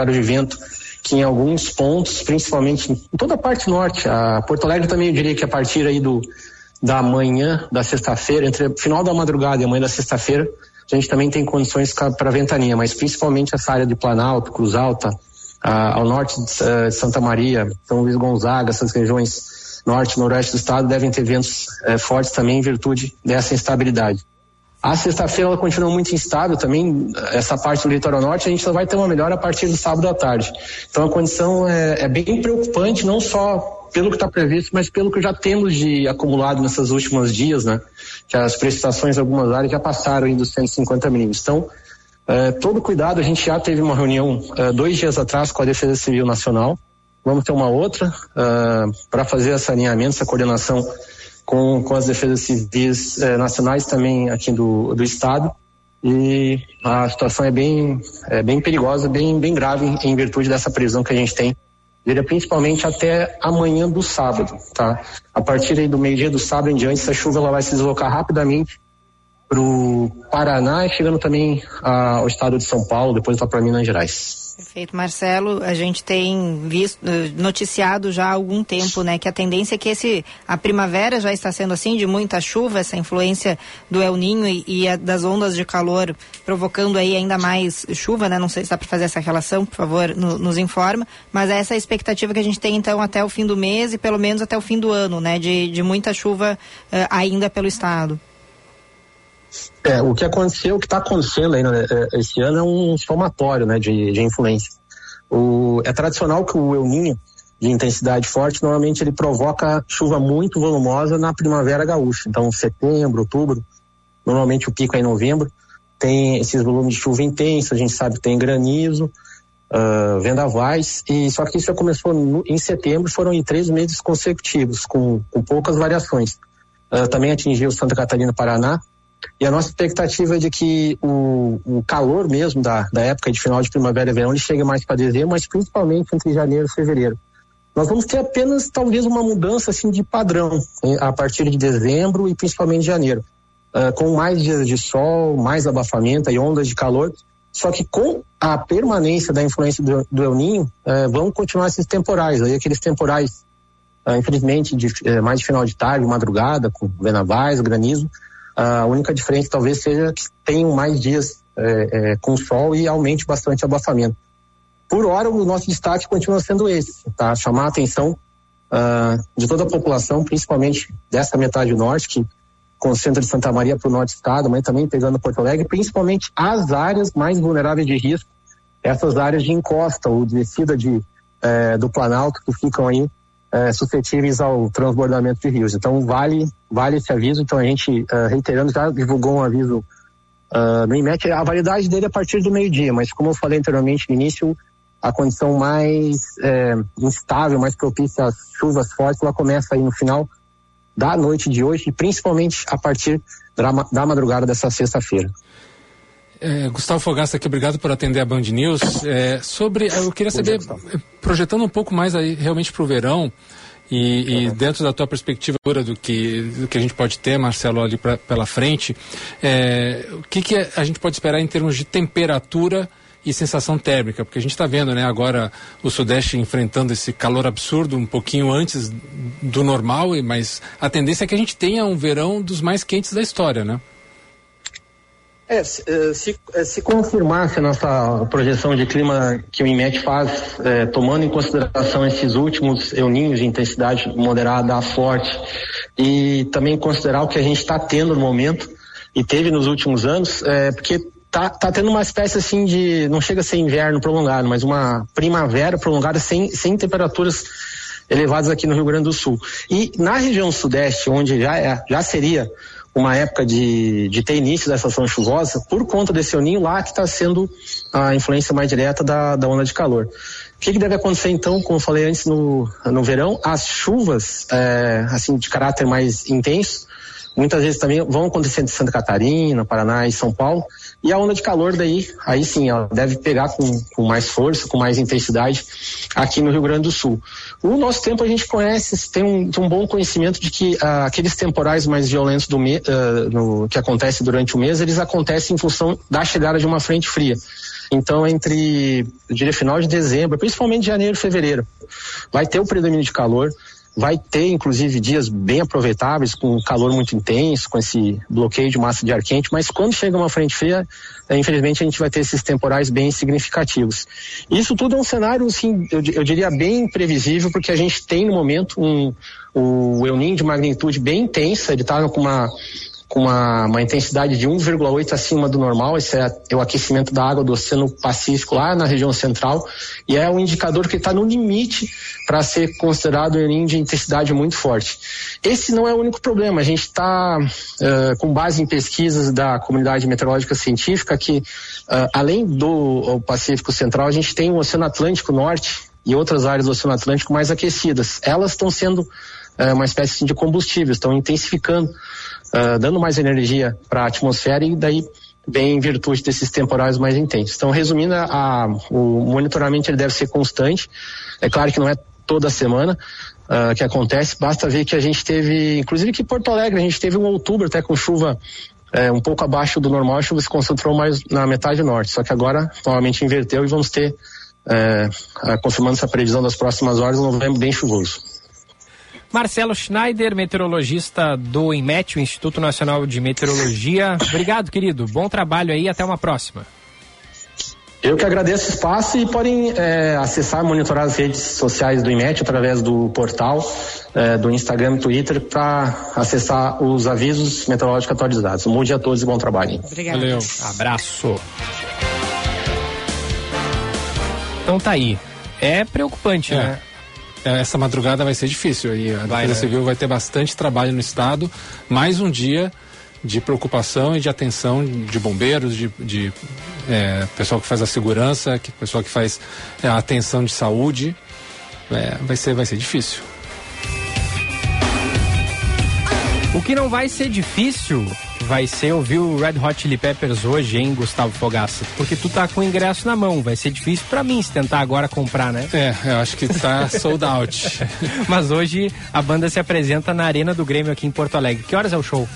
[SPEAKER 19] de vento que em alguns pontos, principalmente em toda a parte norte, a Porto Alegre também eu diria que a partir aí do da manhã da sexta-feira, entre final da madrugada e a manhã da sexta-feira, a gente também tem condições para ventania, mas principalmente essa área de Planalto, Cruz Alta, ao norte de, uh, Santa Maria, São Luís Gonzaga, essas regiões norte e noroeste do estado devem ter ventos eh, fortes também em virtude dessa instabilidade. A sexta-feira ela continua muito instável também, essa parte do litoral norte, a gente só vai ter uma melhora a partir do sábado à tarde. Então a condição é, é bem preocupante, não só pelo que está previsto, mas pelo que já temos de acumulado nessas últimas dias, né? Que as precipitações em algumas áreas já passaram aí dos 150 milímetros. Então, é, todo cuidado, a gente já teve uma reunião é, dois dias atrás com a Defesa Civil Nacional, Vamos ter uma outra uh, para fazer esse alinhamento, essa coordenação com, com as defesas civis nacionais também aqui do, do estado. E a situação é bem, é bem perigosa, bem, bem grave em, em virtude dessa previsão que a gente tem Vira principalmente até amanhã do sábado, tá? A partir aí do meio-dia do sábado em diante, essa chuva ela vai se deslocar rapidamente para o Paraná e chegando também ao estado de São Paulo, depois lá para Minas Gerais.
[SPEAKER 4] Perfeito, Marcelo. A gente tem visto, eh, noticiado já há algum tempo, né, que a tendência é que esse a primavera já está sendo assim de muita chuva, essa influência do El Ninho e, e a, das ondas de calor provocando aí ainda mais chuva, né? Não sei se dá para fazer essa relação, por favor, no, nos informa. Mas essa é a expectativa que a gente tem então até o fim do mês e pelo menos até o fim do ano, né, de, de muita chuva uh, ainda pelo estado.
[SPEAKER 19] É, o que aconteceu, o que está acontecendo aí né, é, esse ano é um somatório né, de, de influência. O, é tradicional que o El Ninho, de intensidade forte, normalmente ele provoca chuva muito volumosa na primavera gaúcha. Então, setembro, outubro, normalmente o pico é em novembro, tem esses volumes de chuva intensos, a gente sabe que tem granizo, uh, vendavais, e só que isso já começou no, em setembro, foram em três meses consecutivos, com, com poucas variações. Uh, também atingiu Santa Catarina Paraná, e a nossa expectativa é de que o, o calor mesmo da, da época de final de primavera e verão ele chegue mais para dezembro, mas principalmente entre janeiro e fevereiro. Nós vamos ter apenas talvez uma mudança assim de padrão hein, a partir de dezembro e principalmente janeiro, uh, com mais dias de sol, mais abafamento e ondas de calor. Só que com a permanência da influência do, do El Ninho, uh, vão continuar esses temporais, aí aqueles temporais, uh, infelizmente, de, eh, mais de final de tarde, madrugada, com venavais, granizo, a única diferença talvez seja que tenham mais dias é, é, com sol e aumente bastante o abafamento. Por hora, o nosso destaque continua sendo esse, tá? Chamar a atenção uh, de toda a população, principalmente dessa metade norte, que concentra de Santa Maria para o norte do estado, mas também pegando Porto Alegre, principalmente as áreas mais vulneráveis de risco, essas áreas de encosta ou de descida de, eh, do Planalto que ficam aí é, suscetíveis ao transbordamento de rios. Então vale vale esse aviso. Então a gente uh, reiterando já divulgou um aviso uh, no IMET. A validade dele é a partir do meio dia, mas como eu falei anteriormente no início, a condição mais é, instável, mais propícia às chuvas fortes, ela começa aí no final da noite de hoje e principalmente a partir da, da madrugada dessa sexta-feira.
[SPEAKER 3] É, Gustavo Fogaça aqui, obrigado por atender a Band News. É, sobre, eu queria saber, projetando um pouco mais aí realmente para o verão, e, e, dentro da tua perspectiva do que, do que a gente pode ter, Marcelo, ali pra, pela frente, é, o que, que a gente pode esperar em termos de temperatura e sensação térmica? Porque a gente está vendo né, agora o Sudeste enfrentando esse calor absurdo um pouquinho antes do normal, mas a tendência é que a gente tenha um verão dos mais quentes da história, né?
[SPEAKER 19] É, se, eh, se, se confirmasse a nossa projeção de clima que o IMET faz, é, tomando em consideração esses últimos euninhos de intensidade moderada a forte, e também considerar o que a gente está tendo no momento, e teve nos últimos anos, é, porque tá, tá tendo uma espécie assim de, não chega a ser inverno prolongado, mas uma primavera prolongada sem, sem temperaturas elevadas aqui no Rio Grande do Sul. E na região sudeste, onde já, é, já seria uma época de, de ter início da estação chuvosa, por conta desse oninho lá que está sendo a influência mais direta da, da onda de calor. O que, que, deve acontecer então, como eu falei antes no, no verão, as chuvas, é, assim, de caráter mais intenso, muitas vezes também vão acontecer em Santa Catarina, Paraná e São Paulo, e a onda de calor daí, aí sim, ela deve pegar com, com mais força, com mais intensidade aqui no Rio Grande do Sul. O nosso tempo a gente conhece, tem um, tem um bom conhecimento de que ah, aqueles temporais mais violentos do me, uh, no, que acontecem durante o mês, eles acontecem em função da chegada de uma frente fria. Então, entre, eu diria, final de dezembro, principalmente janeiro e fevereiro, vai ter o predomínio de calor, vai ter inclusive dias bem aproveitáveis com calor muito intenso, com esse bloqueio de massa de ar quente, mas quando chega uma frente fria, é, infelizmente a gente vai ter esses temporais bem significativos. Isso tudo é um cenário, assim, eu, eu diria bem previsível, porque a gente tem no momento um, o El Niño de magnitude bem intensa, ele está com uma com uma, uma intensidade de 1,8 acima do normal, esse é, é, o aquecimento da água do Oceano Pacífico lá na região central, e é um indicador que está no limite para ser considerado um de intensidade muito forte. Esse não é o único problema, a gente está uh, com base em pesquisas da comunidade meteorológica científica que, uh, além do Pacífico Central, a gente tem o Oceano Atlântico Norte e outras áreas do Oceano Atlântico mais aquecidas. Elas estão sendo uh, uma espécie de combustível, estão intensificando uh, dando mais energia para a atmosfera e daí vem em virtude desses temporais mais intensos. Então, resumindo, a, o monitoramento ele deve ser constante. É claro que não é toda semana uh, que acontece, basta ver que a gente teve, inclusive que Porto Alegre, a gente teve um outubro até com chuva é, um pouco abaixo do normal, a chuva se concentrou mais na metade norte, só que agora novamente inverteu e vamos ter é, confirmando essa previsão das próximas horas, um novembro bem chuvoso.
[SPEAKER 2] Marcelo Schneider, meteorologista do INMET, o Instituto Nacional de Meteorologia. Obrigado, querido. Bom trabalho aí, até uma próxima.
[SPEAKER 19] Eu que agradeço o espaço e podem é, acessar e monitorar as redes sociais do IMET através do portal, é, do Instagram e Twitter para acessar os avisos meteorológicos atualizados. Um bom dia a todos e bom trabalho.
[SPEAKER 2] Obrigado. Valeu. Abraço. Então tá aí. É preocupante,
[SPEAKER 3] é.
[SPEAKER 2] né?
[SPEAKER 3] É, essa madrugada vai ser difícil. E a vai, Defesa né? Civil vai ter bastante trabalho no Estado. Mais um dia de preocupação e de atenção de bombeiros, de, de é, pessoal que faz a segurança, que, pessoal que faz é, a atenção de saúde. É, vai, ser, vai ser difícil.
[SPEAKER 2] O que não vai ser difícil vai ser ouvir o Red Hot Chili Peppers hoje, hein, Gustavo Fogaça? Porque tu tá com o ingresso na mão, vai ser difícil para mim se tentar agora comprar, né?
[SPEAKER 3] É, eu acho que tá sold out.
[SPEAKER 2] Mas hoje a banda se apresenta na Arena do Grêmio aqui em Porto Alegre. Que horas é o show?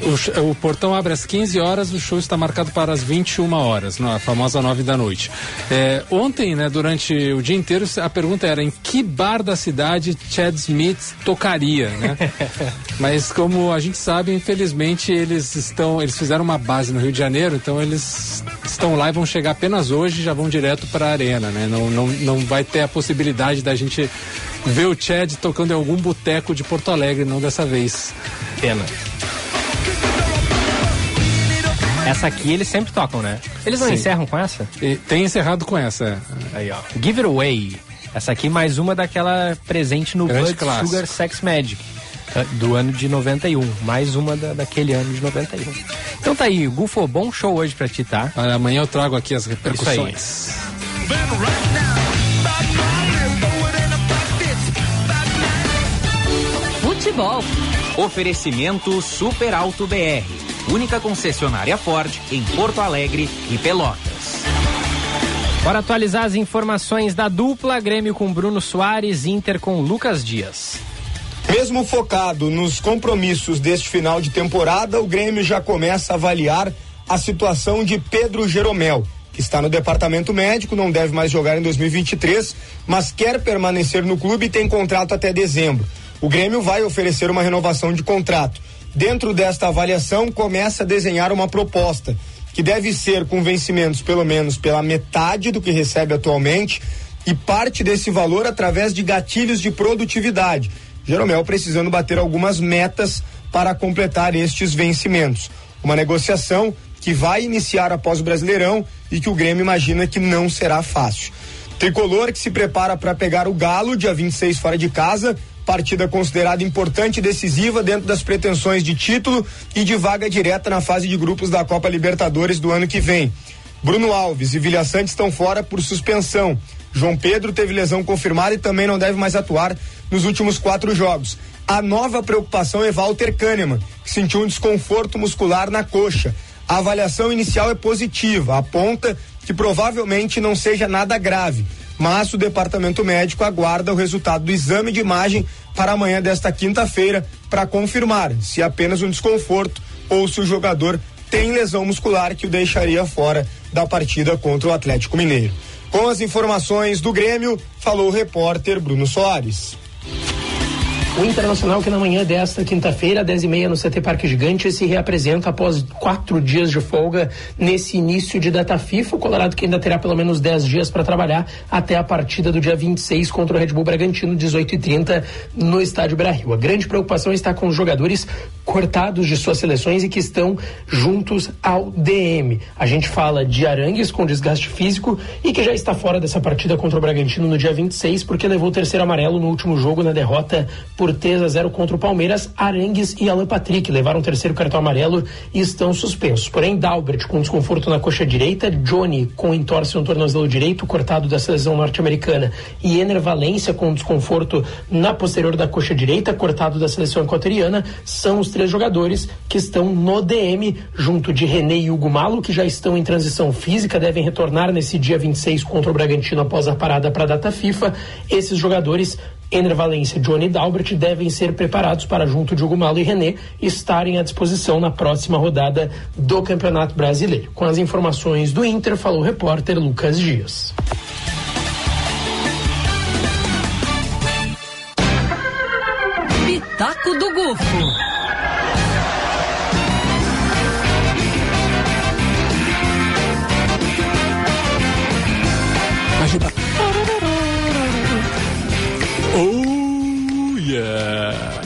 [SPEAKER 3] O, o, portão abre às 15 horas, o show está marcado para as 21 horas, a famosa 9 da noite. É, ontem, né, durante o dia inteiro, a pergunta era em que bar da cidade Chad Smith tocaria, né? Mas como a gente sabe, infelizmente eles estão, eles fizeram uma base no Rio de Janeiro, então eles estão lá e vão chegar apenas hoje, já vão direto para a arena, né? Não, não, não vai ter a possibilidade da gente ver o Chad tocando em algum boteco de Porto Alegre, não dessa vez.
[SPEAKER 2] Pena. Essa aqui eles sempre tocam, né? Eles não Sim. encerram com essa?
[SPEAKER 3] E tem encerrado com essa.
[SPEAKER 2] Aí, ó. Give It Away. Essa aqui mais uma daquela presente no Blood Sugar Sex Magic ah, do ano de 91. Mais uma da, daquele ano de 91. Então tá aí, Gufo, bom show hoje pra ti, tá?
[SPEAKER 3] Amanhã eu trago aqui as repercussões.
[SPEAKER 1] Futebol. Oferecimento Super Alto BR única concessionária Ford em Porto Alegre e Pelotas.
[SPEAKER 2] Para atualizar as informações da dupla Grêmio com Bruno Soares, Inter com Lucas Dias.
[SPEAKER 20] Mesmo focado nos compromissos deste final de temporada, o Grêmio já começa a avaliar a situação de Pedro Jeromel, que está no departamento médico, não deve mais jogar em 2023, mas quer permanecer no clube e tem contrato até dezembro. O Grêmio vai oferecer uma renovação de contrato. Dentro desta avaliação, começa a desenhar uma proposta que deve ser com vencimentos pelo menos pela metade do que recebe atualmente e parte desse valor através de gatilhos de produtividade. Jeromel precisando bater algumas metas para completar estes vencimentos. Uma negociação que vai iniciar após o Brasileirão e que o Grêmio imagina que não será fácil. Tricolor que se prepara para pegar o Galo dia 26 fora de casa, partida considerada importante e decisiva dentro das pretensões de título e de vaga direta na fase de grupos da Copa Libertadores do ano que vem. Bruno Alves e Vilha Sante estão fora por suspensão. João Pedro teve lesão confirmada e também não deve mais atuar nos últimos quatro jogos. A nova preocupação é Walter Kahneman, que sentiu um desconforto muscular na coxa. A avaliação inicial é positiva, aponta que provavelmente não seja nada grave mas o departamento médico aguarda o resultado do exame de imagem para amanhã desta quinta-feira para confirmar se é apenas um desconforto ou se o jogador tem lesão muscular que o deixaria fora da partida contra o Atlético Mineiro. Com as informações do Grêmio, falou o repórter Bruno Soares.
[SPEAKER 21] O Internacional que na manhã desta quinta-feira, 10 e meia no CT Parque Gigante, se reapresenta após quatro dias de folga nesse início de data FIFA. O Colorado que ainda terá pelo menos 10 dias para trabalhar até a partida do dia 26 contra o Red Bull Bragantino, 18 e 30 no estádio Brasil. A grande preocupação está com os jogadores cortados de suas seleções e que estão juntos ao DM. A gente fala de Arangues com desgaste físico e que já está fora dessa partida contra o Bragantino no dia 26 porque levou o terceiro amarelo no último jogo na derrota por por 3 a 0 contra o Palmeiras, Arangues e Alan Patrick levaram o terceiro cartão amarelo e estão suspensos. Porém, Dalbert com desconforto na coxa direita, Johnny com entorse no tornozelo direito, cortado da seleção norte-americana, e Ener Valência com desconforto na posterior da coxa direita, cortado da seleção equatoriana, são os três jogadores que estão no DM, junto de René e Hugo Malo, que já estão em transição física, devem retornar nesse dia 26 contra o Bragantino após a parada para a data FIFA. Esses jogadores Ender Valência e Johnny Dalbert devem ser preparados para, junto de Hugo Malo e René, estarem à disposição na próxima rodada do Campeonato Brasileiro. Com as informações do Inter, falou o repórter Lucas Dias.
[SPEAKER 17] Pitaco do
[SPEAKER 3] Golfo. Yeah.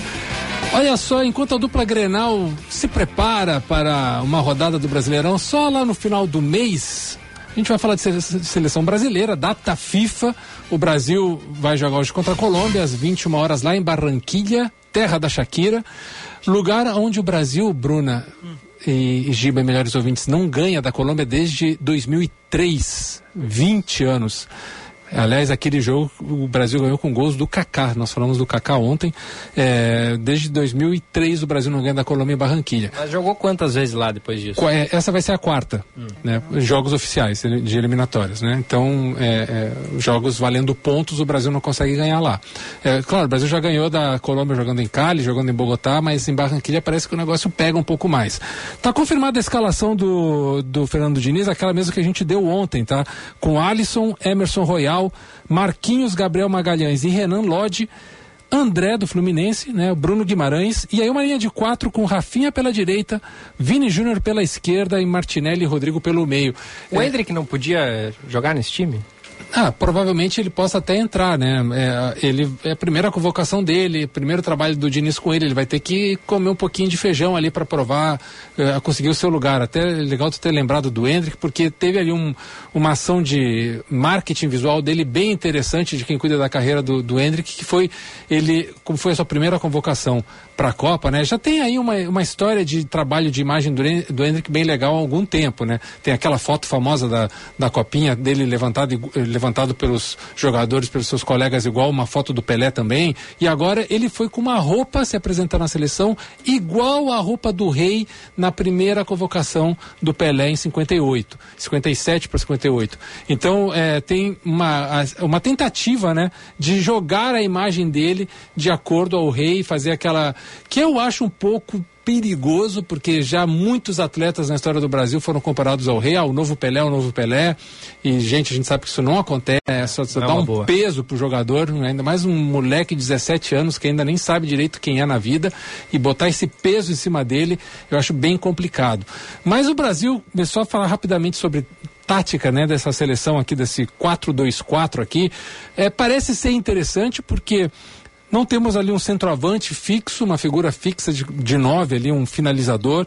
[SPEAKER 3] Olha só, enquanto a dupla Grenal se prepara para uma rodada do Brasileirão, só lá no final do mês, a gente vai falar de seleção brasileira, data FIFA. O Brasil vai jogar hoje contra a Colômbia às 21 horas lá em Barranquilha, terra da Shakira. Lugar onde o Brasil, Bruna e Giba, melhores ouvintes, não ganha da Colômbia desde 2003. 20 anos. Aliás, aquele jogo o Brasil ganhou com gols do Kaká. Nós falamos do Kaká ontem. É, desde 2003 o Brasil não ganha da Colômbia em Barranquilha.
[SPEAKER 2] Mas jogou quantas vezes lá depois disso?
[SPEAKER 3] É, essa vai ser a quarta, hum. né? Jogos oficiais de eliminatórias, né? Então, é, é, jogos valendo pontos o Brasil não consegue ganhar lá. É, claro, o Brasil já ganhou da Colômbia jogando em Cali, jogando em Bogotá, mas em Barranquilha parece que o negócio pega um pouco mais. Tá confirmada a escalação do, do Fernando Diniz, aquela mesma que a gente deu ontem, tá? Com Alisson, Emerson Royal, Marquinhos, Gabriel Magalhães e Renan Lodge. André do Fluminense, né? Bruno Guimarães. E aí uma linha de quatro com Rafinha pela direita, Vini Júnior pela esquerda e Martinelli e Rodrigo pelo meio.
[SPEAKER 2] O é... Hendrick não podia jogar nesse time?
[SPEAKER 3] Ah, provavelmente ele possa até entrar, né? É, ele é a primeira convocação dele, primeiro trabalho do Diniz com ele, ele vai ter que comer um pouquinho de feijão ali para provar, é, conseguir o seu lugar. Até legal tu ter lembrado do Hendrick, porque teve ali um, uma ação de marketing visual dele bem interessante de quem cuida da carreira do, do Hendrick, que foi ele, como foi a sua primeira convocação para a Copa, né? Já tem aí uma, uma história de trabalho de imagem do, do Hendrick bem legal há algum tempo, né? Tem aquela foto famosa da, da copinha dele levantado, levantado pelos jogadores, pelos seus colegas, igual uma foto do Pelé também. E agora ele foi com uma roupa se apresentar na seleção igual a roupa do rei na primeira convocação do Pelé em 58, 57 para 58. Então é, tem uma, uma tentativa, né, de jogar a imagem dele de acordo ao rei, fazer aquela que eu acho um pouco perigoso, porque já muitos atletas na história do Brasil foram comparados ao rei, ao novo Pelé, ao novo Pelé. E, gente, a gente sabe que isso não acontece, é só, só dá um boa. peso pro jogador, ainda mais um moleque de 17 anos que ainda nem sabe direito quem é na vida, e botar esse peso em cima dele, eu acho bem complicado. Mas o Brasil, só falar rapidamente sobre tática né, dessa seleção aqui, desse 4-2-4 aqui, é, parece ser interessante porque não temos ali um centroavante fixo, uma figura fixa de, de nove ali, um finalizador.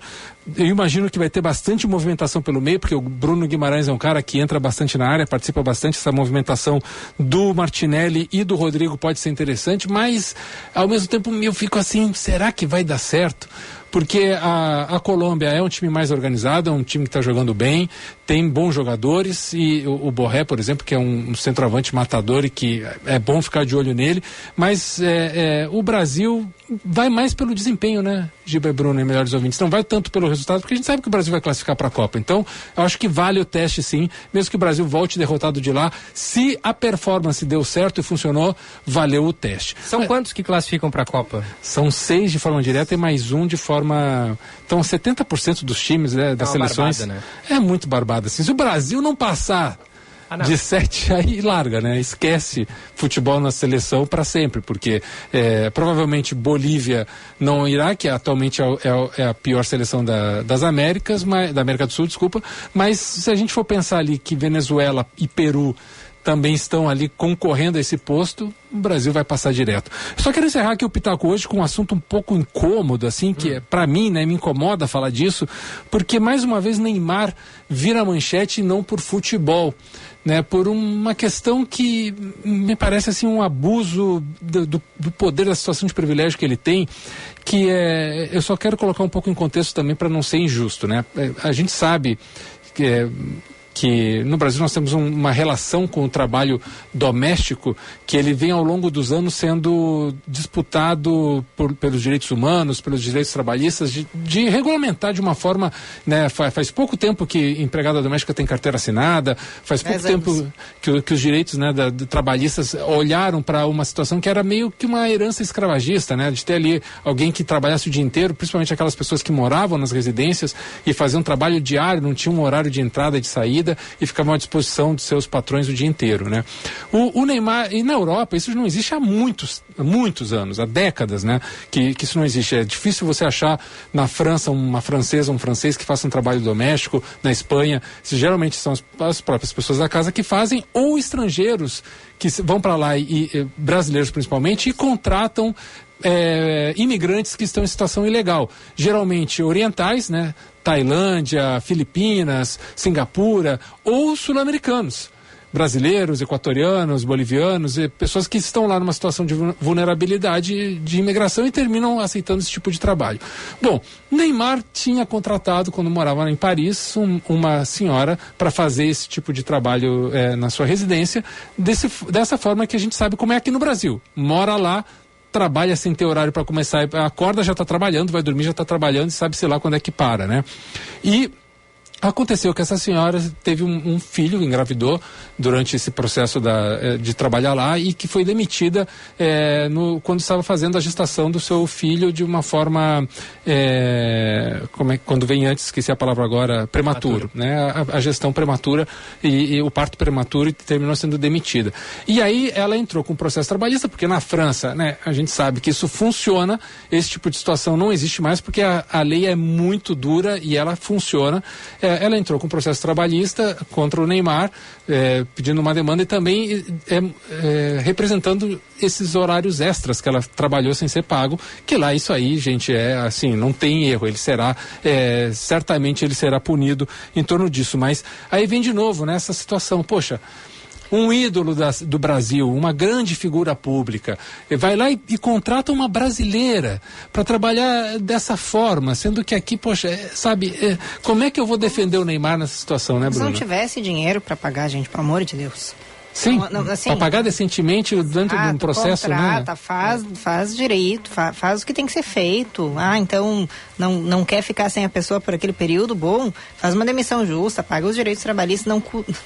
[SPEAKER 3] Eu imagino que vai ter bastante movimentação pelo meio, porque o Bruno Guimarães é um cara que entra bastante na área, participa bastante. Essa movimentação do Martinelli e do Rodrigo pode ser interessante, mas ao mesmo tempo eu fico assim, será que vai dar certo? Porque a, a Colômbia é um time mais organizado, é um time que está jogando bem, tem bons jogadores e o, o Borré, por exemplo, que é um, um, centroavante matador e que é bom ficar de olho nele, mas é, é, o Brasil vai mais pelo desempenho, né, Giba Bruno e melhores ouvintes, não vai tanto pelo resultado, porque a gente sabe que o Brasil vai classificar para a Copa, então eu acho que vale o teste sim, mesmo que o Brasil volte derrotado de lá, se a performance deu certo e funcionou, valeu o teste.
[SPEAKER 2] São quantos que classificam para a Copa?
[SPEAKER 3] São seis de forma direta e mais um de forma. Então, 70% dos times né, das é seleções. Barbada, né? É muito barbada. Assim. Se o Brasil não passar de sete aí larga, né? Esquece futebol na seleção para sempre, porque é, provavelmente Bolívia não irá, que atualmente é, é, é a pior seleção da, das Américas, mas, da América do Sul, desculpa. Mas se a gente for pensar ali que Venezuela e Peru também estão ali concorrendo a esse posto, o Brasil vai passar direto. Só quero encerrar aqui o Pitaco hoje com um assunto um pouco incômodo, assim, que hum. para mim, né, me incomoda falar disso, porque mais uma vez Neymar vira manchete não por futebol, né, por uma questão que me parece assim um abuso do, do, do poder da situação de privilégio que ele tem, que é, eu só quero colocar um pouco em contexto também para não ser injusto, né? É, a gente sabe que é, que no Brasil nós temos um, uma relação com o trabalho doméstico que ele vem ao longo dos anos sendo disputado por, pelos direitos humanos, pelos direitos trabalhistas, de, de regulamentar de uma forma, né, faz, faz, pouco tempo que empregada doméstica tem carteira assinada, faz pouco tempo que, que, os direitos né, da, trabalhistas olharam para uma situação que era meio que uma herança escravagista, né, de ter ali alguém que trabalhasse o dia inteiro, principalmente aquelas pessoas que moravam nas residências e faziam um trabalho diário, não tinha um horário de entrada e de saída vida e ficavam à disposição dos seus patrões o dia inteiro, né? O, o Neymar, e na Europa, isso não existe há muitos, muitos anos, há décadas, né? Que, que isso não existe. É difícil você achar na França uma francesa, um francês que faça um trabalho doméstico, na Espanha, geralmente são as, as próprias pessoas da casa que fazem, ou estrangeiros que vão para lá, e, e, brasileiros principalmente, e contratam é, imigrantes que estão em situação ilegal, geralmente orientais, né? Tailândia, Filipinas, Singapura ou sul-americanos brasileiros, equatorianos, bolivianos, pessoas que estão lá numa situação de vulnerabilidade de imigração e terminam aceitando esse tipo de trabalho. Bom, Neymar tinha contratado, quando morava em Paris, um, uma senhora para fazer esse tipo de trabalho é, na sua residência, desse, dessa forma que a gente sabe como é aqui no Brasil. Mora lá, trabalha sem ter horário para começar, acorda já está trabalhando, vai dormir já está trabalhando e sabe sei lá quando é que para, né? E Aconteceu que essa senhora teve um, um, filho, engravidou durante esse processo da, eh, de trabalhar lá e que foi demitida é, no, quando estava fazendo a gestação do seu filho de uma forma, é, como é, quando vem antes, esqueci a palavra agora, prematuro, prematuro. né? A, a, gestão prematura e, e, o parto prematuro e terminou sendo demitida. E aí ela entrou com o processo trabalhista, porque na França, né, a gente sabe que isso funciona, esse tipo de situação não existe mais porque a, a lei é muito dura e ela funciona. É, ela entrou com processo trabalhista contra o Neymar, é, pedindo uma demanda e também é, é, representando esses horários extras que ela trabalhou sem ser pago, que lá isso aí, gente, é assim, não tem erro, ele será, é, certamente ele será punido em torno disso, mas aí vem de novo nessa né, situação, poxa, um ídolo das, do Brasil, uma grande figura pública, vai lá e, e contrata uma brasileira para trabalhar dessa forma, sendo que aqui, poxa, é, sabe, é, como é que eu vou defender o Neymar nessa situação, né, Bruno?
[SPEAKER 4] Se não tivesse dinheiro para pagar, gente, pelo amor de Deus.
[SPEAKER 3] Sim, assim, para pagar decentemente dentro de um processo,
[SPEAKER 4] né? contrata, né? faz, faz direito, faz, faz o que tem que ser feito. Ah, então não, não quer ficar sem a pessoa por aquele período, bom, faz uma demissão justa, paga os direitos trabalhistas, não,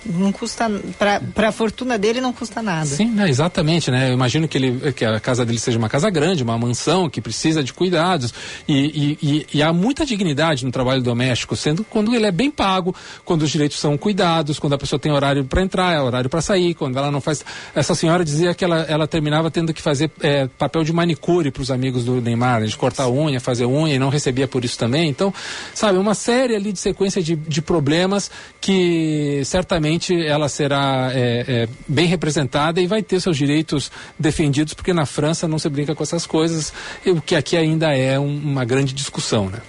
[SPEAKER 4] não custa, para a fortuna dele não custa nada.
[SPEAKER 3] Sim, né, exatamente, né? Eu imagino que, ele, que a casa dele seja uma casa grande, uma mansão que precisa de cuidados e, e, e, e há muita dignidade no trabalho doméstico, sendo quando ele é bem pago, quando os direitos são cuidados, quando a pessoa tem horário para entrar, horário para sair, quando ela não faz. Essa senhora dizia que ela, ela terminava tendo que fazer é, papel de manicure para os amigos do Neymar, de cortar unha, fazer unha e não recebia por isso também. Então, sabe, uma série ali de sequência de, de problemas que certamente ela será é, é, bem representada e vai ter seus direitos defendidos, porque na França não se brinca com essas coisas, o que aqui ainda é um, uma grande discussão, né?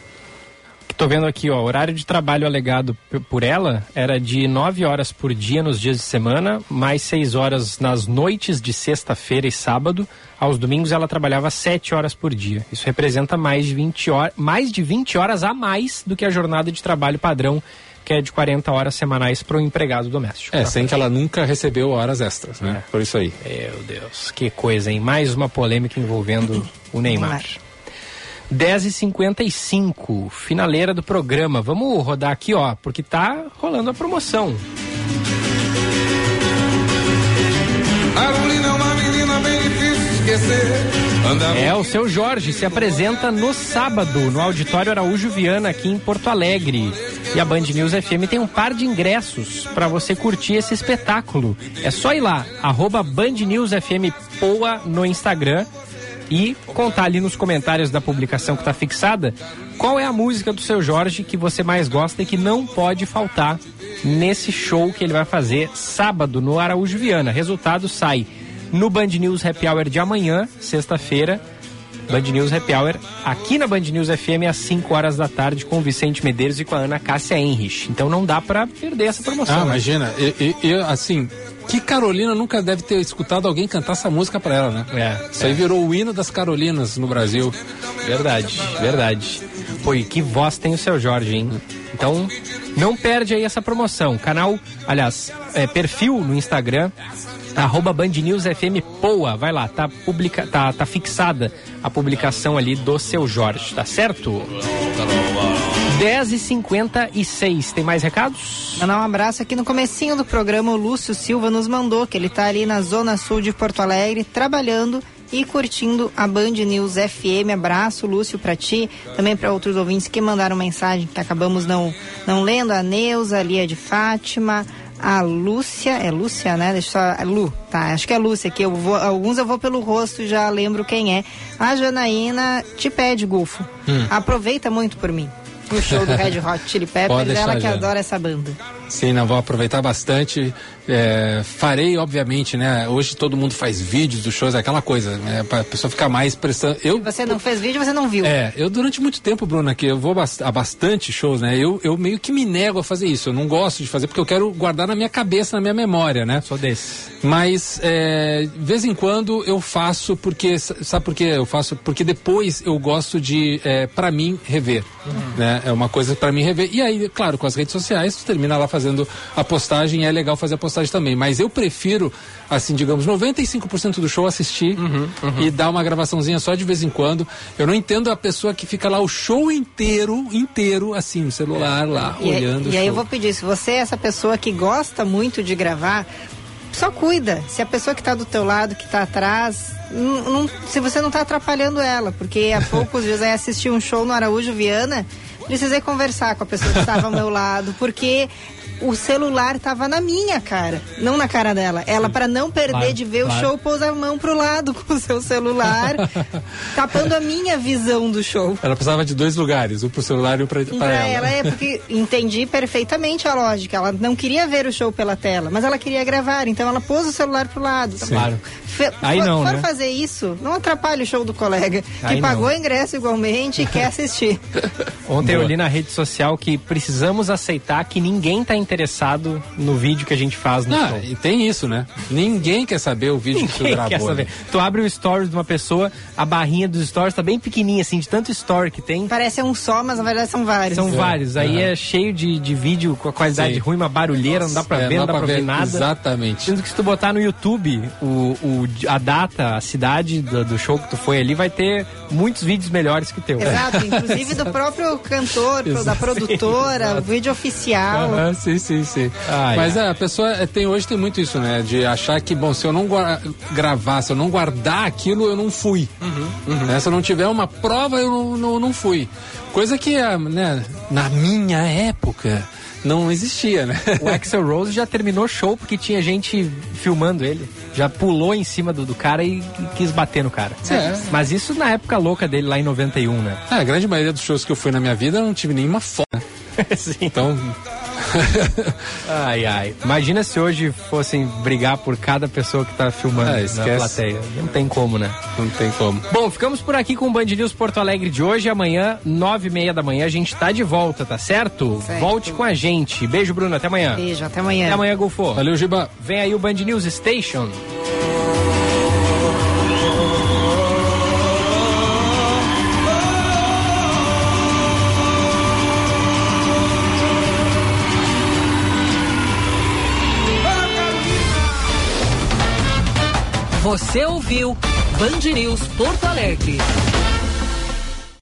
[SPEAKER 2] Tô vendo aqui, ó, horário de trabalho alegado por ela era de 9 horas por dia nos dias de semana, mais 6 horas nas noites de sexta-feira e sábado. Aos domingos ela trabalhava 7 horas por dia. Isso representa mais de 20 horas, mais de 20 horas a mais do que a jornada de trabalho padrão que é de 40 horas semanais para o empregado doméstico.
[SPEAKER 3] É, sem que ela nunca recebeu horas extras, né? É. Por isso aí.
[SPEAKER 2] Meu Deus, que coisa, hein? Mais uma polêmica envolvendo o Neymar. 10h55, finaleira do programa. Vamos rodar aqui, ó, porque tá rolando a promoção. Carolina é uma menina bem difícil esquecer. É, o seu Jorge se apresenta no sábado no Auditório Araújo Viana, aqui em Porto Alegre. E a Band News FM tem um par de ingressos para você curtir esse espetáculo. É só ir lá, arroba Band News FM Poa no Instagram e contar ali nos comentários da publicação que está fixada qual é a música do seu Jorge que você mais gosta e que não pode faltar nesse show que ele vai fazer sábado no Araújo Viana. Resultado sai no Band News Happy Hour de amanhã, sexta-feira. Band News Happy Hour aqui na Band News FM às 5 horas da tarde com o Vicente Medeiros e com a Ana Cássia Henrich. Então não dá para perder essa promoção. Ah,
[SPEAKER 3] né? imagina, eu, eu, assim, que Carolina nunca deve ter escutado alguém cantar essa música para ela, né? É. Isso é. aí virou o hino das Carolinas no Brasil.
[SPEAKER 2] Verdade, verdade. Pô, e que voz tem o seu Jorge, hein? Então, não perde aí essa promoção. Canal, aliás, é, perfil no Instagram, arroba Band News FM Poa. Vai lá, tá, publica, tá, tá fixada a publicação ali do seu Jorge, tá certo? 10h56. Tem mais recados?
[SPEAKER 4] Mandar um abraço aqui no comecinho do programa. O Lúcio Silva nos mandou que ele está ali na zona sul de Porto Alegre trabalhando e curtindo a Band News FM. Abraço, Lúcio, para ti, também para outros ouvintes que mandaram mensagem que acabamos não, não lendo. A Neuza, a Lia de Fátima, a Lúcia, é Lúcia, né? Deixa só, é Lu, tá, acho que é Lúcia, que eu vou, alguns eu vou pelo rosto e já lembro quem é. A Janaína te pede, Gulfo, hum. aproveita muito por mim. O show do Red Hot Chili Peppers, ela que adora essa banda.
[SPEAKER 3] Sim, não, vou aproveitar bastante. É, farei, obviamente, né? Hoje todo mundo faz vídeos dos shows, é aquela coisa, né? Pra pessoa ficar mais prestando. Eu,
[SPEAKER 4] você não fez vídeo, você não viu.
[SPEAKER 3] É, eu durante muito tempo, Bruna, que eu vou a bastante shows, né? Eu, eu meio que me nego a fazer isso. Eu não gosto de fazer porque eu quero guardar na minha cabeça, na minha memória, né?
[SPEAKER 2] Sou desse.
[SPEAKER 3] Mas, é, de vez em quando eu faço porque, sabe por quê? Eu faço porque depois eu gosto de, é, para mim, rever. Uhum. Né? É uma coisa para mim rever. E aí, claro, com as redes sociais, tu termina lá fazendo a postagem, é legal fazer a postagem também. Mas eu prefiro, assim, digamos, 95% do show assistir uhum, uhum. e dar uma gravaçãozinha só de vez em quando. Eu não entendo a pessoa que fica lá o show inteiro, inteiro, assim, no celular lá,
[SPEAKER 4] e
[SPEAKER 3] olhando.
[SPEAKER 4] E aí eu vou pedir, se você é essa pessoa que gosta muito de gravar, só cuida. Se a pessoa que está do teu lado, que está atrás, não, não, se você não está atrapalhando ela, porque há poucos dias eu assisti um show no Araújo Viana, precisei conversar com a pessoa que estava ao meu lado, porque o celular estava na minha cara, não na cara dela. Ela, para não perder claro, de ver claro. o show, pôs a mão pro lado com o seu celular, tapando a minha visão do show.
[SPEAKER 3] Ela precisava de dois lugares, um pro celular e um pra, pra, pra ela.
[SPEAKER 4] ela. É porque entendi perfeitamente a lógica. Ela não queria ver o show pela tela, mas ela queria gravar, então ela pôs o celular pro lado.
[SPEAKER 3] Sim. Claro.
[SPEAKER 4] Fe, Aí não, for né? fazer isso, não atrapalhe o show do colega, que Aí pagou não. ingresso igualmente e quer assistir.
[SPEAKER 2] Ontem Boa. eu li na rede social que precisamos aceitar que ninguém tá interessado no vídeo que a gente faz no
[SPEAKER 3] Não, show. E tem isso, né? Ninguém quer saber o vídeo Ninguém que tu gravou. Quer saber. Né?
[SPEAKER 2] Tu abre o stories de uma pessoa, a barrinha dos stories tá bem pequenininha, assim, de tanto story que tem.
[SPEAKER 4] Parece um só, mas na verdade são vários.
[SPEAKER 2] São é. vários. Aí uhum. é cheio de, de vídeo com a qualidade Sim. ruim, uma barulheira, Nossa, não dá pra é, ver, não dá pra, ver, ver nada.
[SPEAKER 3] Exatamente.
[SPEAKER 2] Sendo que se tu botar no YouTube o, o, a data, a cidade do, do show que tu foi ali, vai ter muitos vídeos melhores que o teu.
[SPEAKER 4] Exato, inclusive do próprio cantor, da produtora, o vídeo oficial.
[SPEAKER 3] Uhum, sim, sim, sim. Ai, Mas ai. É, a pessoa é, tem hoje tem muito isso, né? De achar que, bom, se eu não gravar, se eu não guardar aquilo, eu não fui. Uhum, uhum. Né? Se eu não tiver uma prova, eu não, não, não fui. Coisa que, ah, né, na minha época, não existia, né?
[SPEAKER 2] O Axel Rose já terminou show porque tinha gente filmando ele. Já pulou em cima do, do cara e, e quis bater no cara. É. Mas isso na época louca dele, lá em 91, né?
[SPEAKER 3] É, a grande maioria dos shows que eu fui na minha vida eu não tive nenhuma foto. Sim. Então,
[SPEAKER 2] ai, ai. Imagina se hoje fossem brigar por cada pessoa que tá filmando ah, na plateia. Não tem como, né?
[SPEAKER 3] Não tem como.
[SPEAKER 2] Bom, ficamos por aqui com o Band News Porto Alegre de hoje. Amanhã, nove e meia da manhã, a gente tá de volta, tá certo? certo? Volte com a gente. Beijo, Bruno. Até amanhã.
[SPEAKER 4] Beijo, até amanhã.
[SPEAKER 2] Até amanhã, Golfo.
[SPEAKER 3] Valeu, Giba.
[SPEAKER 2] Vem aí o Band News Station.
[SPEAKER 17] Você ouviu Band News Porto Alegre.